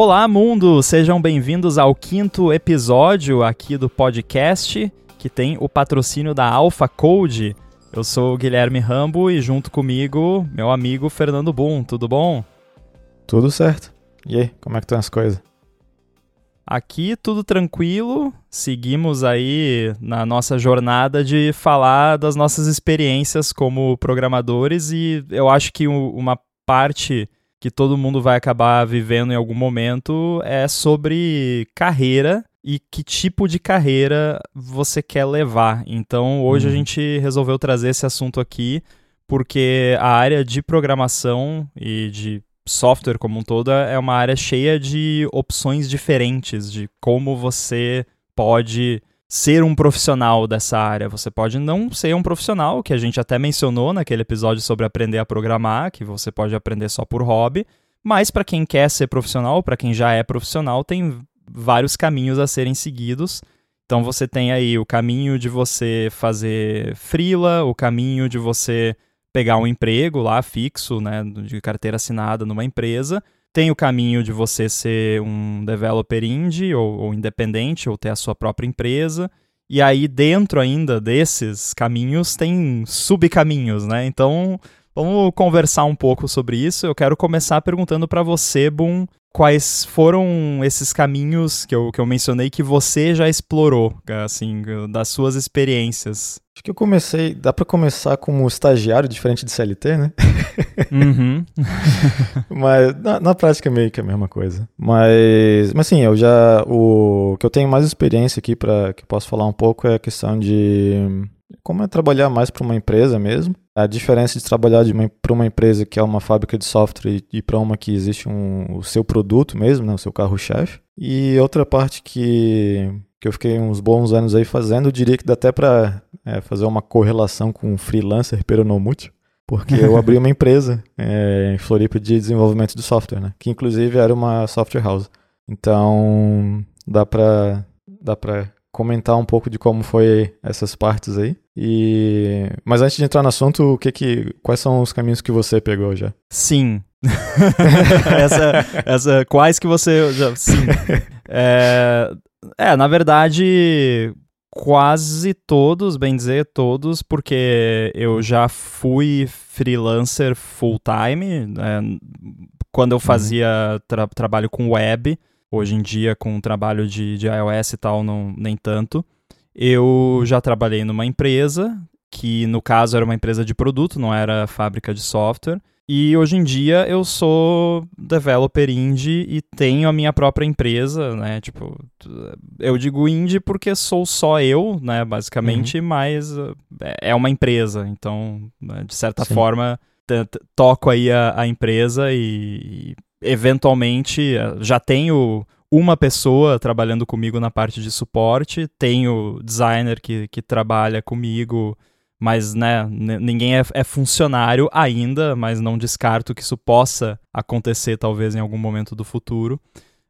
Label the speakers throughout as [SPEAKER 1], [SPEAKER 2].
[SPEAKER 1] Olá, mundo! Sejam bem-vindos ao quinto episódio aqui do podcast, que tem o patrocínio da Alpha Code. Eu sou o Guilherme Rambo e junto comigo, meu amigo Fernando Boom. Tudo bom?
[SPEAKER 2] Tudo certo. E aí, como é que estão as coisas?
[SPEAKER 1] Aqui tudo tranquilo, seguimos aí na nossa jornada de falar das nossas experiências como programadores e eu acho que uma parte que todo mundo vai acabar vivendo em algum momento é sobre carreira e que tipo de carreira você quer levar. Então, hoje uhum. a gente resolveu trazer esse assunto aqui porque a área de programação e de software como um todo é uma área cheia de opções diferentes de como você pode ser um profissional dessa área. Você pode não ser um profissional, que a gente até mencionou naquele episódio sobre aprender a programar, que você pode aprender só por hobby, mas para quem quer ser profissional, para quem já é profissional, tem vários caminhos a serem seguidos. Então você tem aí o caminho de você fazer freela, o caminho de você pegar um emprego lá fixo, né, de carteira assinada numa empresa, tem o caminho de você ser um developer indie ou, ou independente, ou ter a sua própria empresa. E aí, dentro ainda desses caminhos, tem subcaminhos, né? Então, vamos conversar um pouco sobre isso. Eu quero começar perguntando para você, Boom, quais foram esses caminhos que eu, que eu mencionei que você já explorou, assim, das suas experiências?
[SPEAKER 2] Acho que eu comecei, dá para começar como estagiário, diferente de CLT, né?
[SPEAKER 1] Uhum.
[SPEAKER 2] mas na, na, prática é meio que a mesma coisa. Mas, mas sim, eu já, o que eu tenho mais experiência aqui para que eu posso falar um pouco é a questão de como é trabalhar mais para uma empresa mesmo. A diferença de trabalhar para uma empresa que é uma fábrica de software e, para uma que existe um, o seu produto mesmo, né, o seu carro-chefe. E outra parte que, que eu fiquei uns bons anos aí fazendo, eu diria que dá até para é, fazer uma correlação com o freelancer peronomútil, porque eu abri uma empresa é, em Floripa de desenvolvimento de software, né, que inclusive era uma software house. Então dá para dá para comentar um pouco de como foi essas partes aí. E mas antes de entrar no assunto, o que que quais são os caminhos que você pegou já?
[SPEAKER 1] Sim. essa, essa quais que você já sim. É, é, na verdade, quase todos, bem dizer, todos, porque eu já fui freelancer full time, né, quando eu uhum. fazia tra trabalho com web, Hoje em dia, com o trabalho de, de iOS e tal, não, nem tanto. Eu já trabalhei numa empresa, que no caso era uma empresa de produto, não era fábrica de software. E hoje em dia eu sou developer indie e tenho a minha própria empresa, né? Tipo, eu digo indie porque sou só eu, né? Basicamente, uhum. mas é, é uma empresa. Então, né, de certa Sim. forma, toco aí a, a empresa e, eventualmente eh, já tenho uma pessoa trabalhando comigo na parte de suporte, tenho designer que, que trabalha comigo, mas né, ninguém é, é, funcionário ainda, mas não descarto que isso possa acontecer talvez em algum momento do futuro.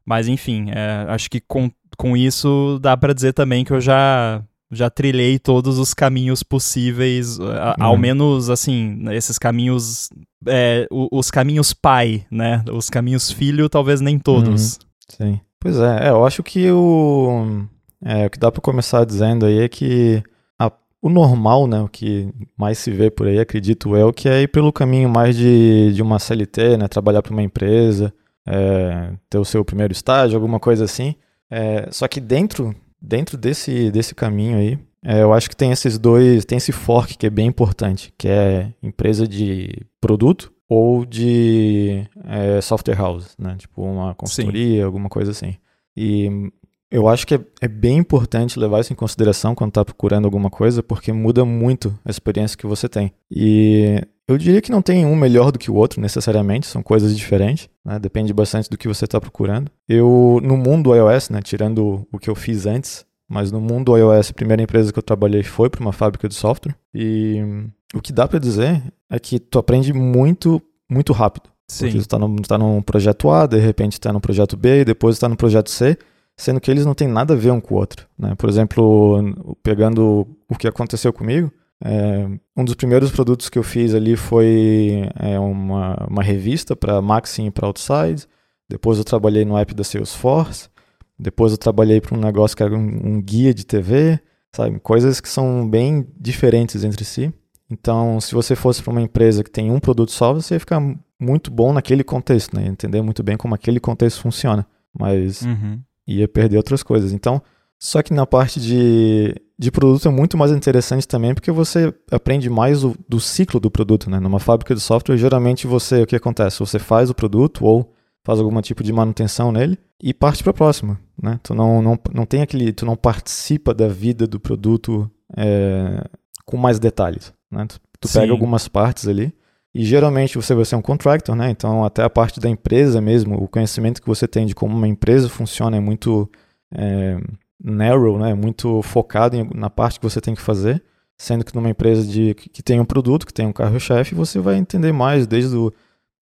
[SPEAKER 1] Mas enfim, é, acho que com, com isso dá para dizer também que eu já já trilhei todos os caminhos possíveis, uhum. ao menos assim, esses caminhos, é, os caminhos pai, né? Os caminhos filho, talvez nem todos. Uhum.
[SPEAKER 2] Sim. Pois é, é, eu acho que o, é, o que dá para começar dizendo aí é que a, o normal, né, o que mais se vê por aí, acredito eu, que é ir pelo caminho mais de, de uma CLT, né, trabalhar para uma empresa, é, ter o seu primeiro estágio, alguma coisa assim. É, só que dentro dentro desse, desse caminho aí, é, eu acho que tem esses dois, tem esse fork que é bem importante, que é empresa de produto ou de é, software house, né? Tipo uma consultoria, Sim. alguma coisa assim. E eu acho que é, é, bem importante levar isso em consideração quando está procurando alguma coisa, porque muda muito a experiência que você tem. E eu diria que não tem um melhor do que o outro, necessariamente, são coisas diferentes, né? depende bastante do que você está procurando. Eu, no mundo iOS, né, tirando o que eu fiz antes, mas no mundo iOS, a primeira empresa que eu trabalhei foi para uma fábrica de software, e o que dá para dizer é que tu aprende muito, muito rápido. Sim. Porque tu está no, tá num projeto A, de repente está no projeto B, e depois está no projeto C, sendo que eles não têm nada a ver um com o outro. Né? Por exemplo, pegando o que aconteceu comigo, é, um dos primeiros produtos que eu fiz ali foi é, uma, uma revista para Maxim e para Outside. depois eu trabalhei no app da Salesforce, depois eu trabalhei para um negócio que era um, um guia de TV, sabe? Coisas que são bem diferentes entre si. Então, se você fosse para uma empresa que tem um produto só, você ia ficar muito bom naquele contexto, né? Entender muito bem como aquele contexto funciona. Mas uhum. ia perder outras coisas. Então, só que na parte de, de produto é muito mais interessante também, porque você aprende mais o, do ciclo do produto, né? Numa fábrica de software, geralmente você, o que acontece? Você faz o produto ou faz algum tipo de manutenção nele e parte para a próxima, né? Tu não, não, não tem aquele, tu não participa da vida do produto é, com mais detalhes, né? Tu, tu pega algumas partes ali e geralmente você vai ser um contractor, né? Então até a parte da empresa mesmo, o conhecimento que você tem de como uma empresa funciona é muito é, narrow, né? Muito focado em, na parte que você tem que fazer. Sendo que numa empresa de, que tem um produto, que tem um carro-chefe, você vai entender mais desde o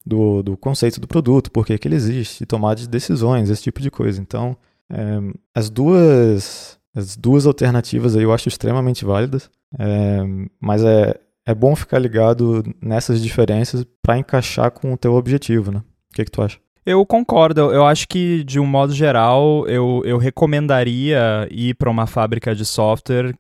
[SPEAKER 2] do, do conceito do produto, por que, ele existe, tomar de decisões, esse tipo de coisa. Então, é, as duas as duas alternativas aí eu acho extremamente válidas, é, mas é, é bom ficar ligado nessas diferenças para encaixar com o teu objetivo, né? O que, que tu acha?
[SPEAKER 1] Eu concordo. Eu acho que, de um modo geral, eu, eu recomendaria ir para uma fábrica de software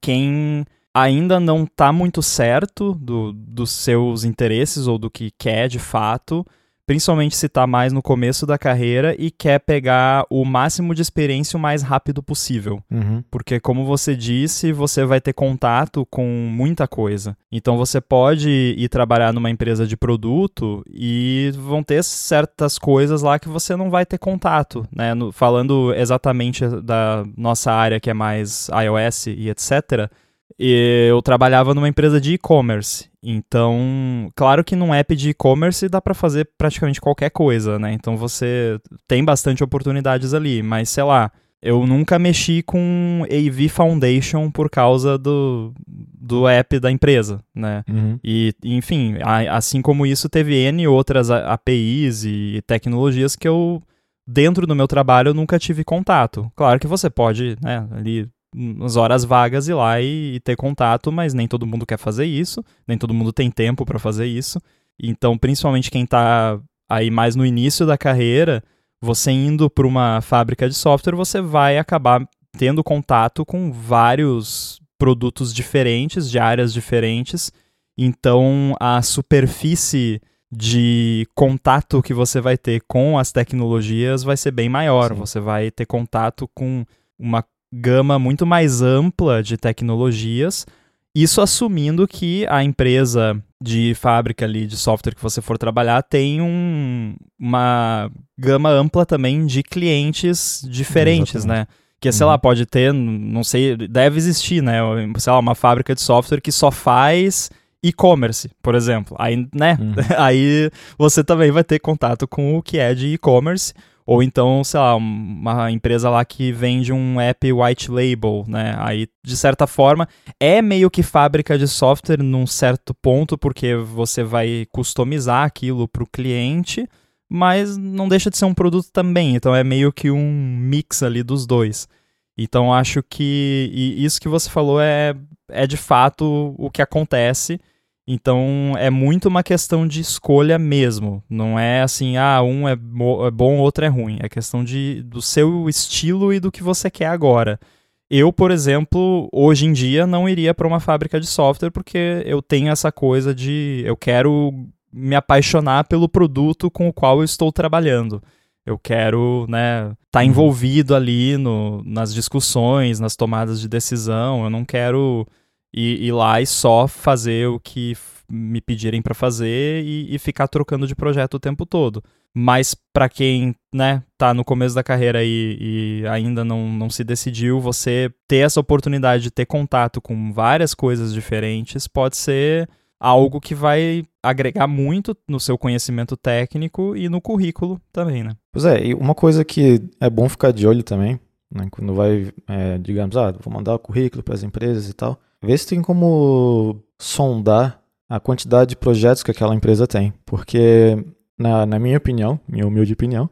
[SPEAKER 1] quem ainda não está muito certo do, dos seus interesses ou do que quer de fato, principalmente se está mais no começo da carreira e quer pegar o máximo de experiência o mais rápido possível.
[SPEAKER 2] Uhum.
[SPEAKER 1] Porque, como você disse, você vai ter contato com muita coisa. Então, você pode ir trabalhar numa empresa de produto e vão ter certas coisas lá que você não vai ter contato, né? No, falando exatamente da nossa área que é mais iOS e etc eu trabalhava numa empresa de e-commerce. Então, claro que num app de e-commerce dá para fazer praticamente qualquer coisa, né? Então você tem bastante oportunidades ali, mas sei lá, eu nunca mexi com AV Foundation por causa do, do app da empresa, né?
[SPEAKER 2] Uhum.
[SPEAKER 1] E, enfim, a, assim como isso, teve N outras APIs e tecnologias que eu, dentro do meu trabalho, nunca tive contato. Claro que você pode, né, ali nas horas vagas ir lá e, e, ter contato, mas nem todo mundo quer fazer isso, nem todo mundo tem tempo para fazer isso. Então, principalmente quem está aí mais no início da carreira, você indo para uma fábrica de software, você vai acabar tendo contato com vários produtos diferentes, de áreas diferentes. Então, a superfície de contato que você vai ter com as tecnologias vai ser bem maior. Sim. Você vai ter contato com uma gama muito mais ampla de tecnologias, isso assumindo que a empresa de fábrica ali de software que você for trabalhar tem um, uma gama ampla também de clientes diferentes, Exatamente. né? Que, sei uhum. lá, pode ter, não sei, deve existir, né? Sei lá, uma fábrica de software que só faz e-commerce, por exemplo. Aí, né? Uhum. Aí você também vai ter contato com o que é de e-commerce. Ou então, sei lá, uma empresa lá que vende um app white label, né? Aí, de certa forma, é meio que fábrica de software num certo ponto, porque você vai customizar aquilo para o cliente, mas não deixa de ser um produto também. Então, é meio que um mix ali dos dois. Então, acho que isso que você falou é, é de fato o que acontece. Então é muito uma questão de escolha mesmo. Não é assim, ah, um é, é bom, outro é ruim. É questão de, do seu estilo e do que você quer agora. Eu, por exemplo, hoje em dia não iria para uma fábrica de software porque eu tenho essa coisa de eu quero me apaixonar pelo produto com o qual eu estou trabalhando. Eu quero, né, estar tá uhum. envolvido ali no, nas discussões, nas tomadas de decisão. Eu não quero e ir lá e só fazer o que me pedirem para fazer e, e, ficar trocando de projeto o tempo todo. Mas para quem, né, tá no começo da carreira e, e, ainda não, não se decidiu, você ter essa oportunidade de ter contato com várias coisas diferentes pode ser algo que vai agregar muito no seu conhecimento técnico e no currículo também, né?
[SPEAKER 2] Pois é, e uma coisa que é bom ficar de olho também, né, quando vai, é, digamos, ah, vou mandar o currículo para as empresas e tal, Vê se tem como sondar a quantidade de projetos que aquela empresa tem. Porque, na, na minha opinião, minha humilde opinião,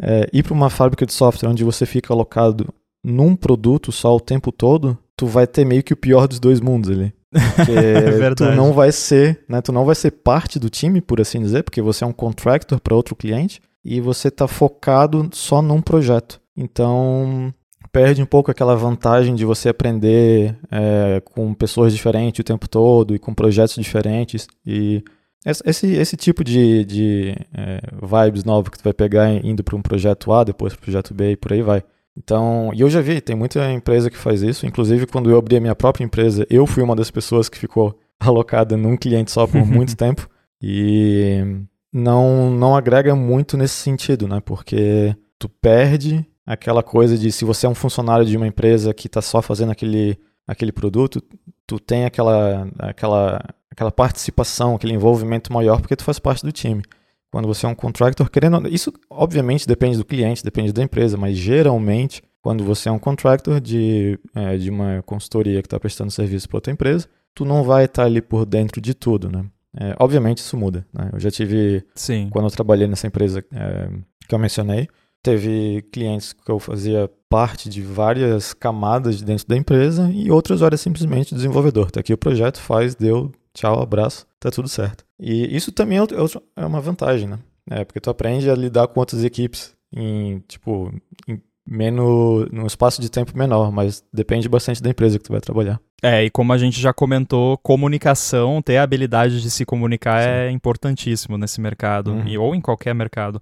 [SPEAKER 2] é, ir para uma fábrica de software onde você fica alocado num produto só o tempo todo, tu vai ter meio que o pior dos dois mundos ali. Porque é tu não vai ser, né, tu não vai ser parte do time, por assim dizer, porque você é um contractor para outro cliente, e você está focado só num projeto. Então, perde um pouco aquela vantagem de você aprender é, com pessoas diferentes o tempo todo e com projetos diferentes. E esse, esse tipo de, de é, vibes novas que tu vai pegar indo para um projeto A, depois para o projeto B e por aí vai. Então, e eu já vi, tem muita empresa que faz isso. Inclusive, quando eu abri a minha própria empresa, eu fui uma das pessoas que ficou alocada num cliente só por muito tempo. E não, não agrega muito nesse sentido, né? Porque tu perde aquela coisa de se você é um funcionário de uma empresa que está só fazendo aquele, aquele produto, tu tem aquela, aquela, aquela participação, aquele envolvimento maior porque tu faz parte do time. Quando você é um contractor, querendo. Isso, obviamente, depende do cliente, depende da empresa, mas geralmente, quando você é um contractor de, é, de uma consultoria que está prestando serviço para outra empresa, tu não vai estar tá ali por dentro de tudo, né? É, obviamente isso muda. Né? Eu já tive.
[SPEAKER 1] Sim.
[SPEAKER 2] Quando eu trabalhei nessa empresa é, que eu mencionei, teve clientes que eu fazia parte de várias camadas dentro da empresa e outras horas simplesmente desenvolvedor. Tá aqui o projeto, faz, deu, tchau, abraço, tá tudo certo. E isso também é, é, é uma vantagem, né? É, porque tu aprende a lidar com outras equipes em, tipo, em menos, num espaço de tempo menor, mas depende bastante da empresa que tu vai trabalhar.
[SPEAKER 1] É, e como a gente já comentou, comunicação, ter a habilidade de se comunicar Sim. é importantíssimo nesse mercado, uhum. e, ou em qualquer mercado.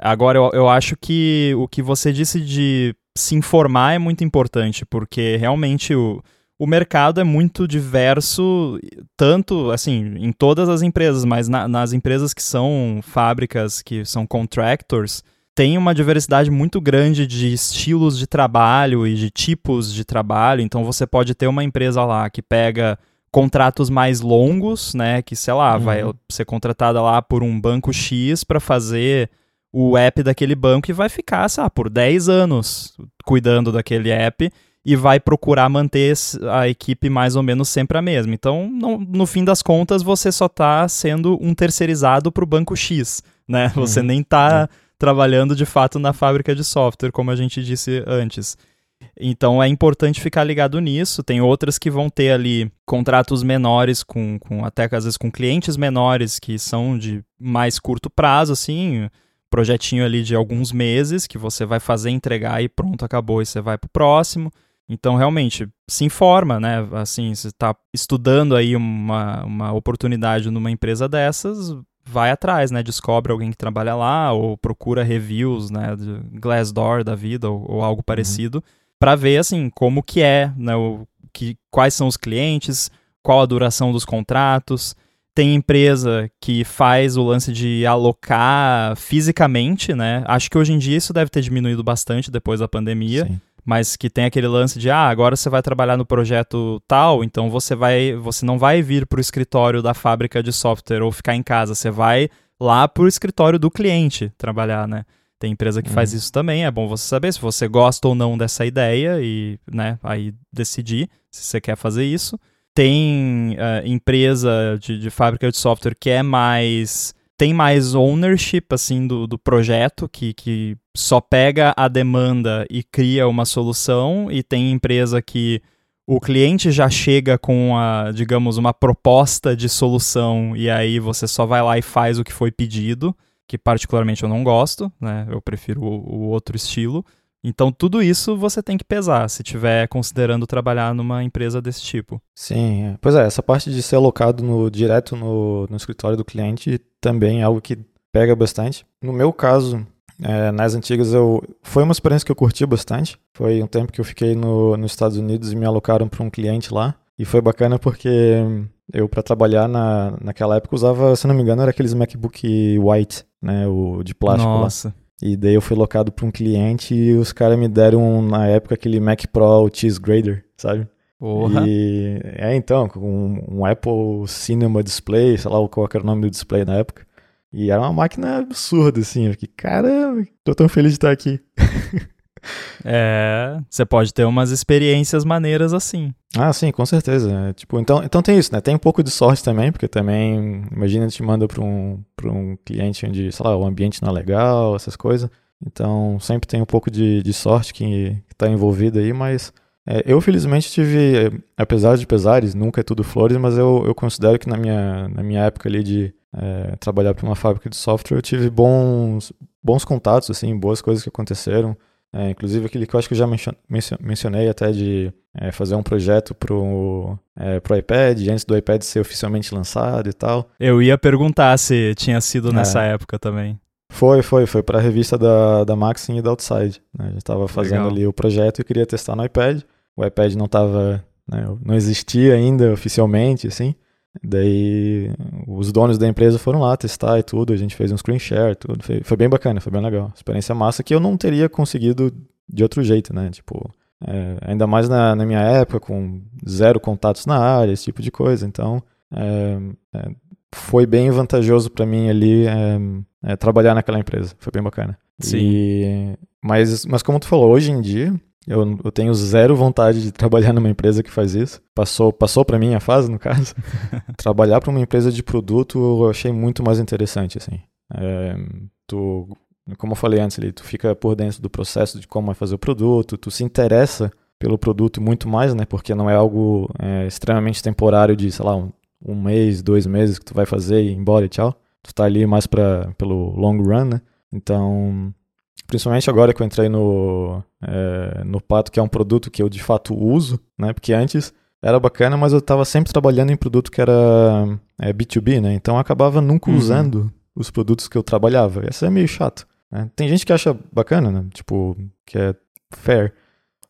[SPEAKER 1] Agora, eu, eu acho que o que você disse de se informar é muito importante, porque realmente o o mercado é muito diverso, tanto assim, em todas as empresas, mas na, nas empresas que são fábricas, que são contractors, tem uma diversidade muito grande de estilos de trabalho e de tipos de trabalho. Então você pode ter uma empresa lá que pega contratos mais longos, né, que sei lá, uhum. vai ser contratada lá por um banco X para fazer o app daquele banco e vai ficar, sei lá, por 10 anos cuidando daquele app e vai procurar manter a equipe mais ou menos sempre a mesma. Então, não, no fim das contas, você só está sendo um terceirizado para o banco X, né? Uhum. Você nem está é. trabalhando de fato na fábrica de software, como a gente disse antes. Então é importante ficar ligado nisso. Tem outras que vão ter ali contratos menores, com, com até às vezes com clientes menores que são de mais curto prazo, assim, projetinho ali de alguns meses que você vai fazer, entregar e pronto, acabou, e você vai para o próximo. Então, realmente, se informa, né? Assim, se está estudando aí uma, uma oportunidade numa empresa dessas, vai atrás, né? Descobre alguém que trabalha lá ou procura reviews, né? De Glassdoor da vida ou, ou algo uhum. parecido, uhum. para ver, assim, como que é, né? O, que, quais são os clientes, qual a duração dos contratos. Tem empresa que faz o lance de alocar fisicamente, né? Acho que hoje em dia isso deve ter diminuído bastante depois da pandemia. Sim mas que tem aquele lance de ah, agora você vai trabalhar no projeto tal, então você vai, você não vai vir para o escritório da fábrica de software ou ficar em casa, você vai lá para o escritório do cliente trabalhar, né? Tem empresa que uhum. faz isso também, é bom você saber se você gosta ou não dessa ideia e, né, aí decidir se você quer fazer isso. Tem uh, empresa de, de fábrica de software que é mais tem mais ownership assim do, do projeto que, que só pega a demanda e cria uma solução e tem empresa que o cliente já chega com a, digamos, uma proposta de solução e aí você só vai lá e faz o que foi pedido, que particularmente eu não gosto, né? Eu prefiro o, o outro estilo. Então, tudo isso você tem que pesar se estiver considerando trabalhar numa empresa desse tipo.
[SPEAKER 2] Sim, é. pois é, essa parte de ser alocado no, direto no, no escritório do cliente também é algo que pega bastante. No meu caso, é, nas antigas, eu foi uma experiência que eu curti bastante. Foi um tempo que eu fiquei no, nos Estados Unidos e me alocaram para um cliente lá. E foi bacana porque eu, para trabalhar na, naquela época, usava, se não me engano, era aqueles MacBook White, né? O de plástico
[SPEAKER 1] Nossa.
[SPEAKER 2] lá. E daí eu fui locado para um cliente e os caras me deram, na época, aquele Mac Pro Cheese Grader, sabe?
[SPEAKER 1] Porra.
[SPEAKER 2] E é então, com um, um, Apple Cinema Display, sei lá qual era o nome do display na época. E era uma máquina absurda, assim. Eu fiquei, cara, tô tão feliz de estar aqui.
[SPEAKER 1] É, você pode ter umas experiências maneiras assim.
[SPEAKER 2] Ah, sim, com certeza. É, tipo, então, então tem isso, né? Tem um pouco de sorte também, porque também, imagina, te manda para um, um cliente onde, sei lá, o ambiente não é legal, essas coisas. Então, sempre tem um pouco de, de sorte que está envolvido aí, mas é, eu felizmente tive, apesar de pesares, nunca é tudo flores, mas eu, eu considero que na minha, na minha época ali de é, trabalhar para uma fábrica de software, eu tive bons, bons contatos, assim, boas coisas que aconteceram. É, inclusive aquele que eu acho que eu já mencionei até de é, fazer um projeto pro, é, pro iPad, antes do iPad ser oficialmente lançado e tal.
[SPEAKER 1] Eu ia perguntar se tinha sido nessa é. época também.
[SPEAKER 2] Foi, foi, foi para a revista da, da Maxim e da Outside. Né? A gente estava fazendo Legal. ali o projeto e queria testar no iPad. O iPad não tava, né, não existia ainda oficialmente, assim. Daí os donos da empresa foram lá testar e tudo, a gente fez um screen share, tudo. Foi, foi bem bacana, foi bem legal. Experiência massa que eu não teria conseguido de outro jeito, né? Tipo, é, ainda mais na, na, minha época, com zero contatos na área, esse tipo de coisa. Então, é, é, foi bem vantajoso para mim ali é, é, trabalhar naquela empresa. Foi bem bacana.
[SPEAKER 1] Sim.
[SPEAKER 2] E, mas, mas como tu falou, hoje em dia, eu, eu tenho zero vontade de trabalhar numa empresa que faz isso. Passou, passou para mim a fase, no caso. trabalhar para uma empresa de produto eu achei muito mais interessante, assim. É, tu, como eu falei antes ali, tu fica por dentro do processo de como é fazer o produto, tu se interessa pelo produto muito mais, né? Porque não é algo é, extremamente temporário de, sei lá, um, um, mês, dois meses que tu vai fazer e ir embora e tchau. Tu tá ali mais pra, pelo long run, né? Então, Principalmente agora que eu entrei no, é, no Pato, que é um produto que eu de fato uso, né? Porque antes era bacana, mas eu estava sempre trabalhando em produto que era é, B2B, né? Então eu acabava nunca uhum. usando os produtos que eu trabalhava. Isso é meio chato. Né? Tem gente que acha bacana, né? Tipo, que é fair.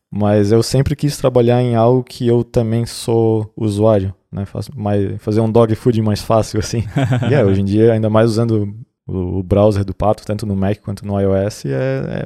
[SPEAKER 2] Mas eu sempre quis trabalhar em algo que eu também sou usuário, né? Faz mais, fazer um dog food mais fácil, assim. e yeah, hoje em dia, ainda mais usando o, browser do Pato, tanto no Mac quanto no iOS, é,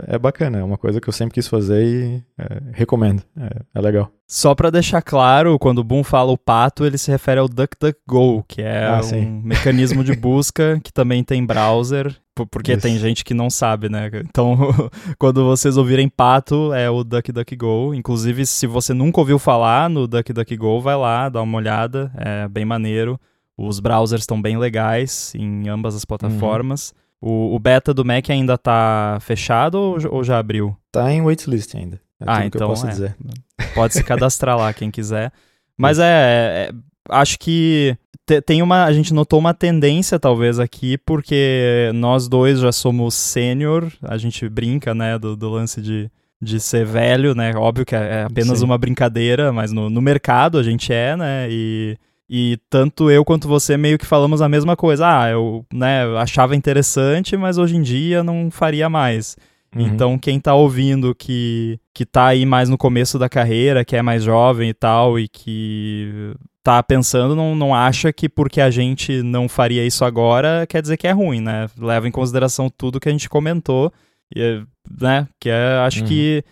[SPEAKER 2] é, é bacana. É uma coisa que eu sempre quis fazer e é, recomendo. É, é legal.
[SPEAKER 1] Só para deixar claro, quando o Boom fala o Pato, ele se refere ao DuckDuckGo, que é ah, um sim. mecanismo de busca que também tem browser, porque Isso. tem gente que não sabe, né? Então, quando vocês ouvirem Pato, é o DuckDuckGo. Inclusive, se você nunca ouviu falar no DuckDuckGo, vai lá, dá uma olhada, é bem maneiro. Os browsers estão bem legais em ambas as plataformas. Uhum. O, o, beta do Mac ainda está fechado ou, ou, já abriu?
[SPEAKER 2] Tá em waitlist ainda.
[SPEAKER 1] É ah, então é. pode se cadastrar lá quem quiser. Mas é, é, acho que te, tem uma, a gente notou uma tendência talvez aqui, porque nós dois já somos sênior, a gente brinca, né, do, do lance de, de ser velho, né? Óbvio que é, é apenas Sim. uma brincadeira, mas no, no mercado a gente é, né? E e tanto eu quanto você meio que falamos a mesma coisa. Ah, eu né, achava interessante, mas hoje em dia não faria mais. Uhum. Então, quem tá ouvindo que, que tá aí mais no começo da carreira, que é mais jovem e tal, e que tá pensando, não, não acha que porque a gente não faria isso agora, quer dizer que é ruim, né? Leva em consideração tudo que a gente comentou, e, né? Que é, acho uhum. que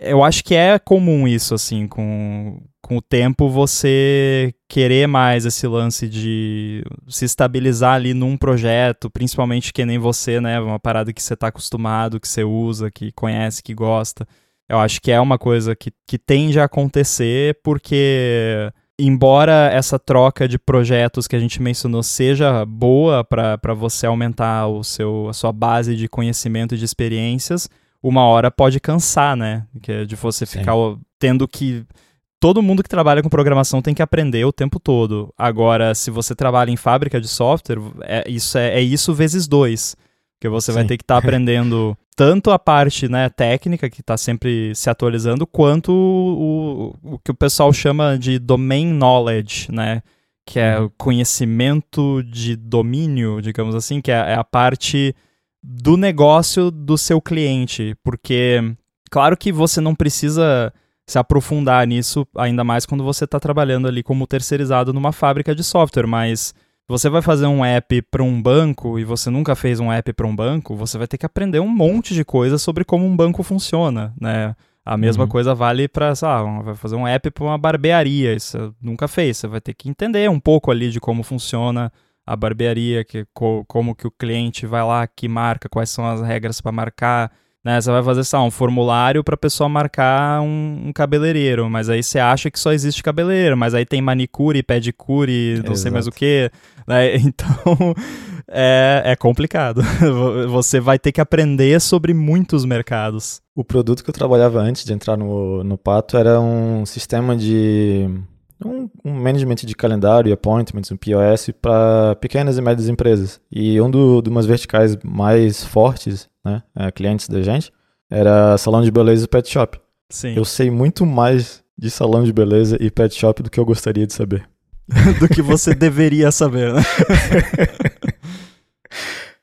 [SPEAKER 1] eu acho que é comum isso, assim, com, com o tempo você querer mais esse lance de se estabilizar ali num projeto, principalmente que nem você, né? Uma parada que você está acostumado, que você usa, que conhece, que gosta. Eu acho que é uma coisa que, que tende a acontecer porque embora essa troca de projetos que a gente mencionou seja boa para você aumentar o seu, a sua base de conhecimento e de experiências, uma hora pode cansar, né? Que é de você Sim. ficar tendo que todo mundo que trabalha com programação tem que aprender o tempo todo. Agora, se você trabalha em fábrica de software, é isso, é, é isso vezes dois. Porque você Sim. vai ter que estar tá aprendendo tanto a parte né, técnica, que está sempre se atualizando, quanto o, o, o, que o pessoal chama de domain knowledge, né? Que é uhum. o conhecimento de domínio, digamos assim, que é, é a parte do negócio do seu cliente. Porque, claro que você não precisa se aprofundar nisso, ainda mais quando você está trabalhando ali como terceirizado numa fábrica de software, mas você vai fazer um app para um banco e você nunca fez um app para um banco, você vai ter que aprender um monte de coisa sobre como um banco funciona, né? A mesma uhum. coisa vale para, ah, vai fazer um app para uma barbearia, isso nunca fez, você vai ter que entender um pouco ali de como funciona a barbearia, que, co, como que o cliente vai lá, que marca, quais são as regras para marcar, né? Você vai fazer só um formulário para a pessoa marcar um, um, cabeleireiro, mas aí você acha que só existe cabeleireiro, mas aí tem manicure, pedicure, não Exato. sei mais o que. Né? Então é, é complicado. Você vai ter que aprender sobre muitos mercados.
[SPEAKER 2] O produto que eu trabalhava antes de entrar no, no Pato era um sistema de um, um management de calendário, appointments, um POS para pequenas e médias empresas. E um do, de umas verticais mais fortes, né, é, clientes da gente, era salão de beleza e pet shop.
[SPEAKER 1] Sim.
[SPEAKER 2] Eu sei muito mais de salão de beleza e pet shop do que eu gostaria de saber.
[SPEAKER 1] do que você deveria saber, né?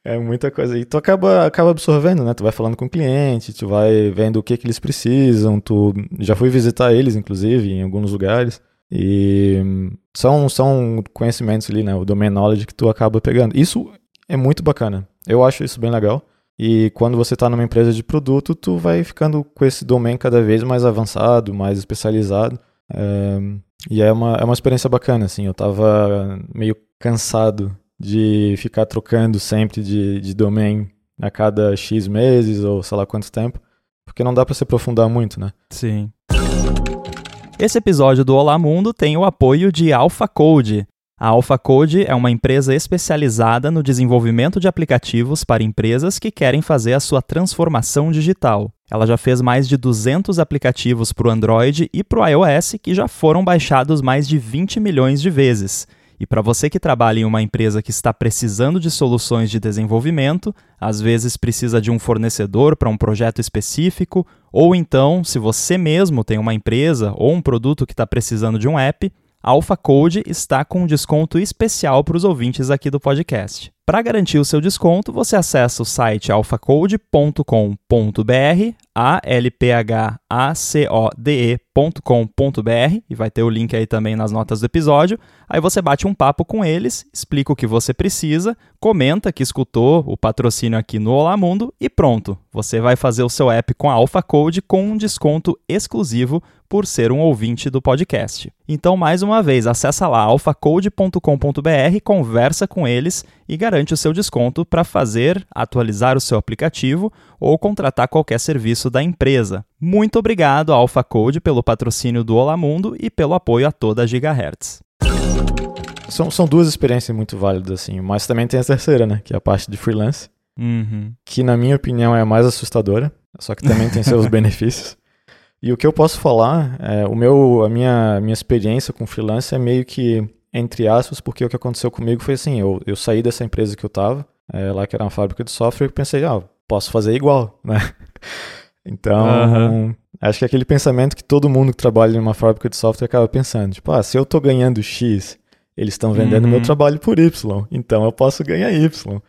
[SPEAKER 2] É muita coisa. E tu acaba, acaba absorvendo, né? Tu vai falando com o cliente, tu vai vendo o que, que eles precisam. Tu já fui visitar eles, inclusive, em alguns lugares. E são, são conhecimentos ali, né? O domain knowledge que tu acaba pegando. Isso é muito bacana. Eu acho isso bem legal. E quando você está numa empresa de produto, tu vai ficando com esse domain cada vez mais avançado, mais especializado. É, e é uma, é uma experiência bacana, assim. Eu tava meio cansado de ficar trocando sempre de, de domain a cada X meses ou sei lá quanto tempo, porque não dá para se aprofundar muito, né?
[SPEAKER 1] Sim. Esse episódio do Olá Mundo tem o apoio de AlphaCode. A AlphaCode é uma empresa especializada no desenvolvimento de aplicativos para empresas que querem fazer a sua transformação digital. Ela já fez mais de 200 aplicativos para o Android e para o iOS que já foram baixados mais de 20 milhões de vezes. E para você que trabalha em uma empresa que está precisando de soluções de desenvolvimento, às vezes precisa de um fornecedor para um projeto específico, ou então, se você mesmo tem uma empresa ou um produto que está precisando de um app, a AlphaCode está com um desconto especial para os ouvintes aqui do podcast. Para garantir o seu desconto, você acessa o site alphacode.com.br, a l p h a c o d e.com.br e vai ter o link aí também nas notas do episódio. Aí você bate um papo com eles, explica o que você precisa, comenta que escutou o patrocínio aqui no Olá Mundo e pronto. Você vai fazer o seu app com a AlphaCode com um desconto exclusivo por ser um ouvinte do podcast. Então, mais uma vez, acessa lá alphacode.com.br, conversa com eles e garante o seu desconto para fazer, atualizar o seu aplicativo ou contratar qualquer serviço da empresa. Muito obrigado à AlphaCode pelo patrocínio do Olá Mundo e pelo apoio a toda a Gigahertz.
[SPEAKER 2] São, são duas experiências muito válidas, assim, mas também tem a terceira, né? Que é a parte de freelance.
[SPEAKER 1] Uhum.
[SPEAKER 2] Que, na minha opinião, é a mais assustadora, só que também tem seus benefícios. E o que eu posso falar, é, o meu, a minha, minha experiência com freelance é meio que, entre aspas, porque o que aconteceu comigo foi assim, eu, eu saí dessa empresa que eu tava, é, lá que era uma fábrica de software, e pensei, ah, posso fazer igual, né? Então, uhum. acho que é aquele pensamento que todo mundo que trabalha em uma fábrica de software acaba pensando, tipo, ah, se eu tô ganhando X, eles estão vendendo uhum. meu trabalho por Y, então eu posso ganhar Y.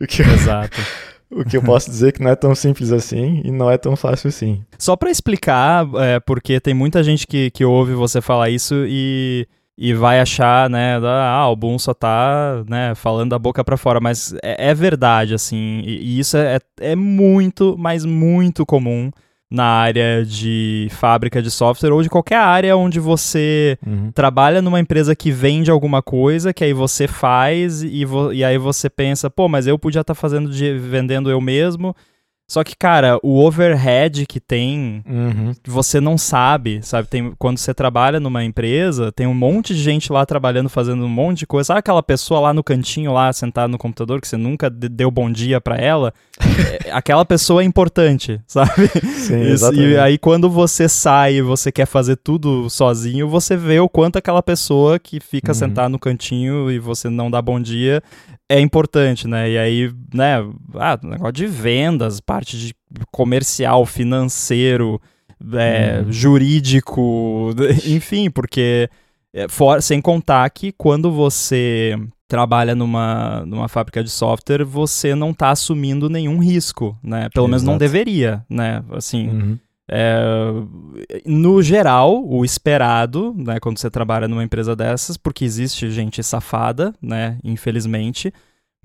[SPEAKER 1] O que Exato.
[SPEAKER 2] o que eu posso dizer é que não é tão simples assim e não é tão fácil assim.
[SPEAKER 1] Só para explicar, é, porque tem muita gente que, que ouve você falar isso e e vai achar, né, ah, o Boom só tá, né, falando da boca para fora, mas é, é, verdade, assim, e, e isso é, é muito, mas muito comum na área de fábrica de software ou de qualquer área onde você uhum. trabalha numa empresa que vende alguma coisa, que aí você faz e, e aí você pensa, pô, mas eu podia estar tá fazendo de, vendendo eu mesmo, só que, cara, o overhead que tem, uhum. você não sabe, sabe? Tem, quando você trabalha numa empresa, tem um monte de gente lá trabalhando, fazendo um monte de coisa. Sabe aquela pessoa lá no cantinho, lá, sentada no computador, que você nunca deu bom dia para ela? É, aquela pessoa é importante, sabe?
[SPEAKER 2] Sim, Isso,
[SPEAKER 1] e aí, quando você sai e você quer fazer tudo sozinho, você vê o quanto aquela pessoa que fica uhum. sentada no cantinho e você não dá bom dia é importante, né? E aí, né, ah, negócio de vendas, parte de comercial, financeiro, é, hum. jurídico, enfim, porque é, for, sem contar que quando você trabalha numa, numa fábrica de software, você não está assumindo nenhum risco, né? Pelo Exato. menos não deveria, né? Assim, uhum. É, no geral, o esperado, né, quando você trabalha numa empresa dessas, porque existe gente safada, né, infelizmente,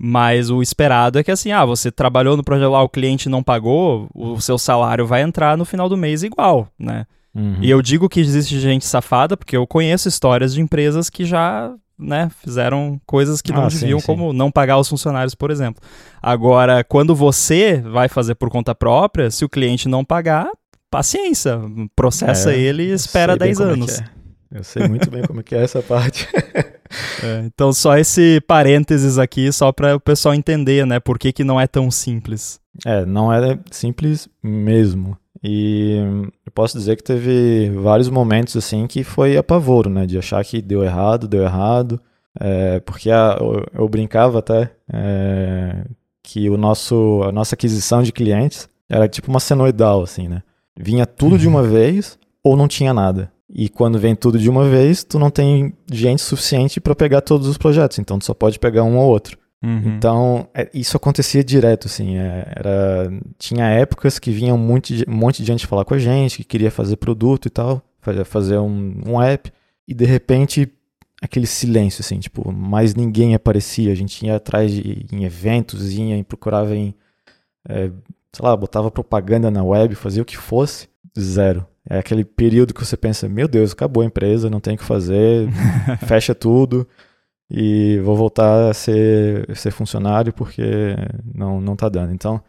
[SPEAKER 1] mas o esperado é que assim, ah, você trabalhou no projeto lá, o cliente não pagou, o seu salário vai entrar no final do mês igual, né? Uhum. E eu digo que existe gente safada porque eu conheço histórias de empresas que já né, fizeram coisas que não ah, deviam, sim, sim. como não pagar os funcionários, por exemplo. Agora, quando você vai fazer por conta própria, se o cliente não pagar, paciência, processa é, ele e espera 10 é anos.
[SPEAKER 2] É eu sei muito bem como é que é essa parte.
[SPEAKER 1] é, então, só esse parênteses aqui, só para o pessoal entender, né, por que, que não é tão simples.
[SPEAKER 2] É, não é simples mesmo. E eu posso dizer que teve vários momentos assim que foi apavoro, né? De achar que deu errado, deu errado. É, porque a, eu, eu, brincava até é, que o nosso, a nossa aquisição de clientes era tipo uma senoidal, assim, né? Vinha tudo de uma uhum. vez ou não tinha nada. E quando vem tudo de uma vez, tu não tem gente suficiente para pegar todos os projetos, então tu só pode pegar um ou outro. Uhum. Então, é, isso acontecia direto, assim. É, era, tinha épocas que vinha um monte, de, um monte de gente falar com a gente, que queria fazer produto e tal, fazer um, um app, e de repente aquele silêncio, assim, tipo, mais ninguém aparecia. A gente ia atrás de, em eventos, ia, procurava em, é, sei lá, botava propaganda na web, fazia o que fosse, zero. É aquele período que você pensa, meu Deus, acabou a empresa, não tem o que fazer, fecha tudo e vou voltar a ser, ser funcionário porque não, não tá dando. Então,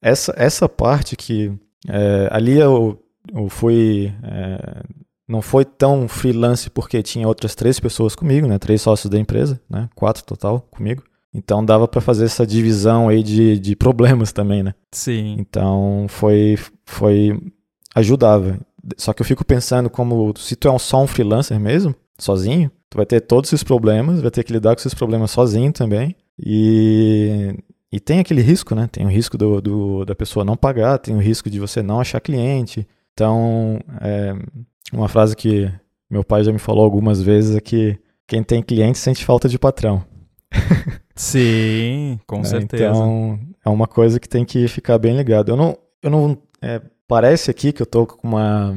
[SPEAKER 2] essa, essa parte que é, ali eu, eu fui é, não foi tão freelance porque tinha outras três pessoas comigo, né? Três sócios da empresa, né? Quatro total comigo. Então dava para fazer essa divisão aí de, de problemas também, né?
[SPEAKER 1] Sim.
[SPEAKER 2] Então foi foi ajudava. Só que eu fico pensando como se tu é um, só um freelancer mesmo, sozinho, tu vai ter todos esses problemas, vai ter que lidar com esses problemas sozinho também. E, e tem aquele risco, né? Tem o risco do, do, da pessoa não pagar, tem o risco de você não achar cliente. Então, é, uma frase que meu pai já me falou algumas vezes é que quem tem cliente sente falta de patrão.
[SPEAKER 1] Sim, com é, certeza.
[SPEAKER 2] Então, é uma coisa que tem que ficar bem ligado. Eu não, eu não é, parece aqui que eu tô com uma,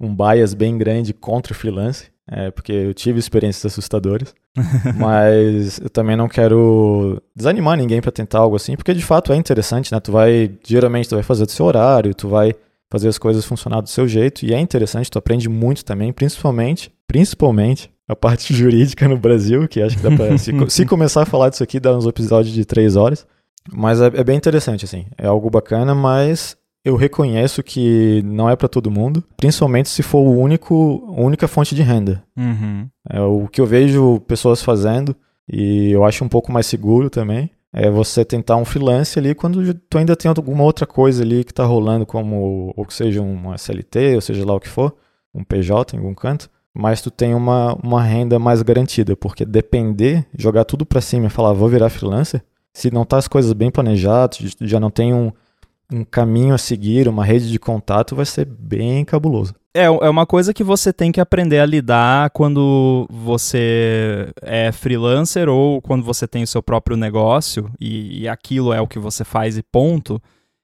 [SPEAKER 2] um bias bem grande contra o freelance, é, porque eu tive experiências assustadoras, mas eu também não quero desanimar ninguém para tentar algo assim, porque de fato é interessante, né? Tu vai, geralmente tu vai fazer do seu horário, tu vai fazer as coisas funcionar do seu jeito e é interessante, tu aprende muito também, principalmente, principalmente a parte jurídica no Brasil, que acho que dá pra, se, se, começar a falar disso aqui, dá uns episódios de três horas, mas é, é bem interessante, assim, é algo bacana, mas eu reconheço que não é para todo mundo, principalmente se for o único, a única fonte de renda.
[SPEAKER 1] Uhum.
[SPEAKER 2] É o que eu vejo pessoas fazendo e eu acho um pouco mais seguro também é você tentar um freelance ali quando tu ainda tem alguma outra coisa ali que está rolando, como ou que seja uma SLT, ou seja lá o que for, um PJ em algum canto, mas tu tem uma, uma renda mais garantida, porque depender, jogar tudo para cima e falar vou virar freelancer, se não tá as coisas bem planejadas, já não tem um, um caminho a seguir, uma rede de contato, vai ser bem cabuloso.
[SPEAKER 1] É, é uma coisa que você tem que aprender a lidar quando você é freelancer ou quando você tem o seu próprio negócio e, e aquilo é o que você faz e ponto.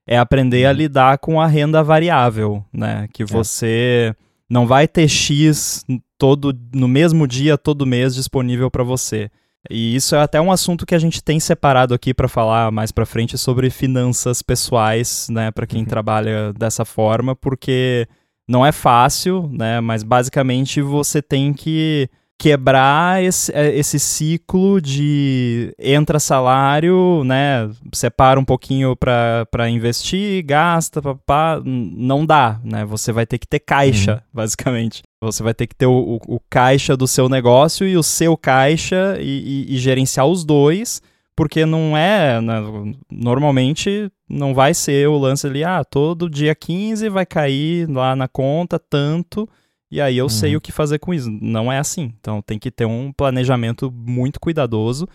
[SPEAKER 1] É aprender a uhum. lidar com a renda variável, né? Que é. você é. Não vai ter X todo no mesmo dia, todo mês disponível para você. E isso é até um assunto que a gente tem separado aqui para falar mais para frente sobre finanças pessoais, né, para quem uhum. trabalha dessa forma, porque não é fácil, né? Mas basicamente você tem que quebrar esse, é, esse ciclo de entra salário, né? Separa um pouquinho para investir, gasta, papá, não dá, né? Você vai ter que ter caixa, uhum. basicamente. Você vai ter que ter o, o, o, caixa do seu negócio e o seu caixa e, e, e gerenciar os dois porque não é. Né, normalmente não vai ser o lance ali, ah, todo dia 15 vai cair lá na conta tanto, e aí eu uhum. sei o que fazer com isso. Não é assim. Então tem que ter um planejamento muito cuidadoso.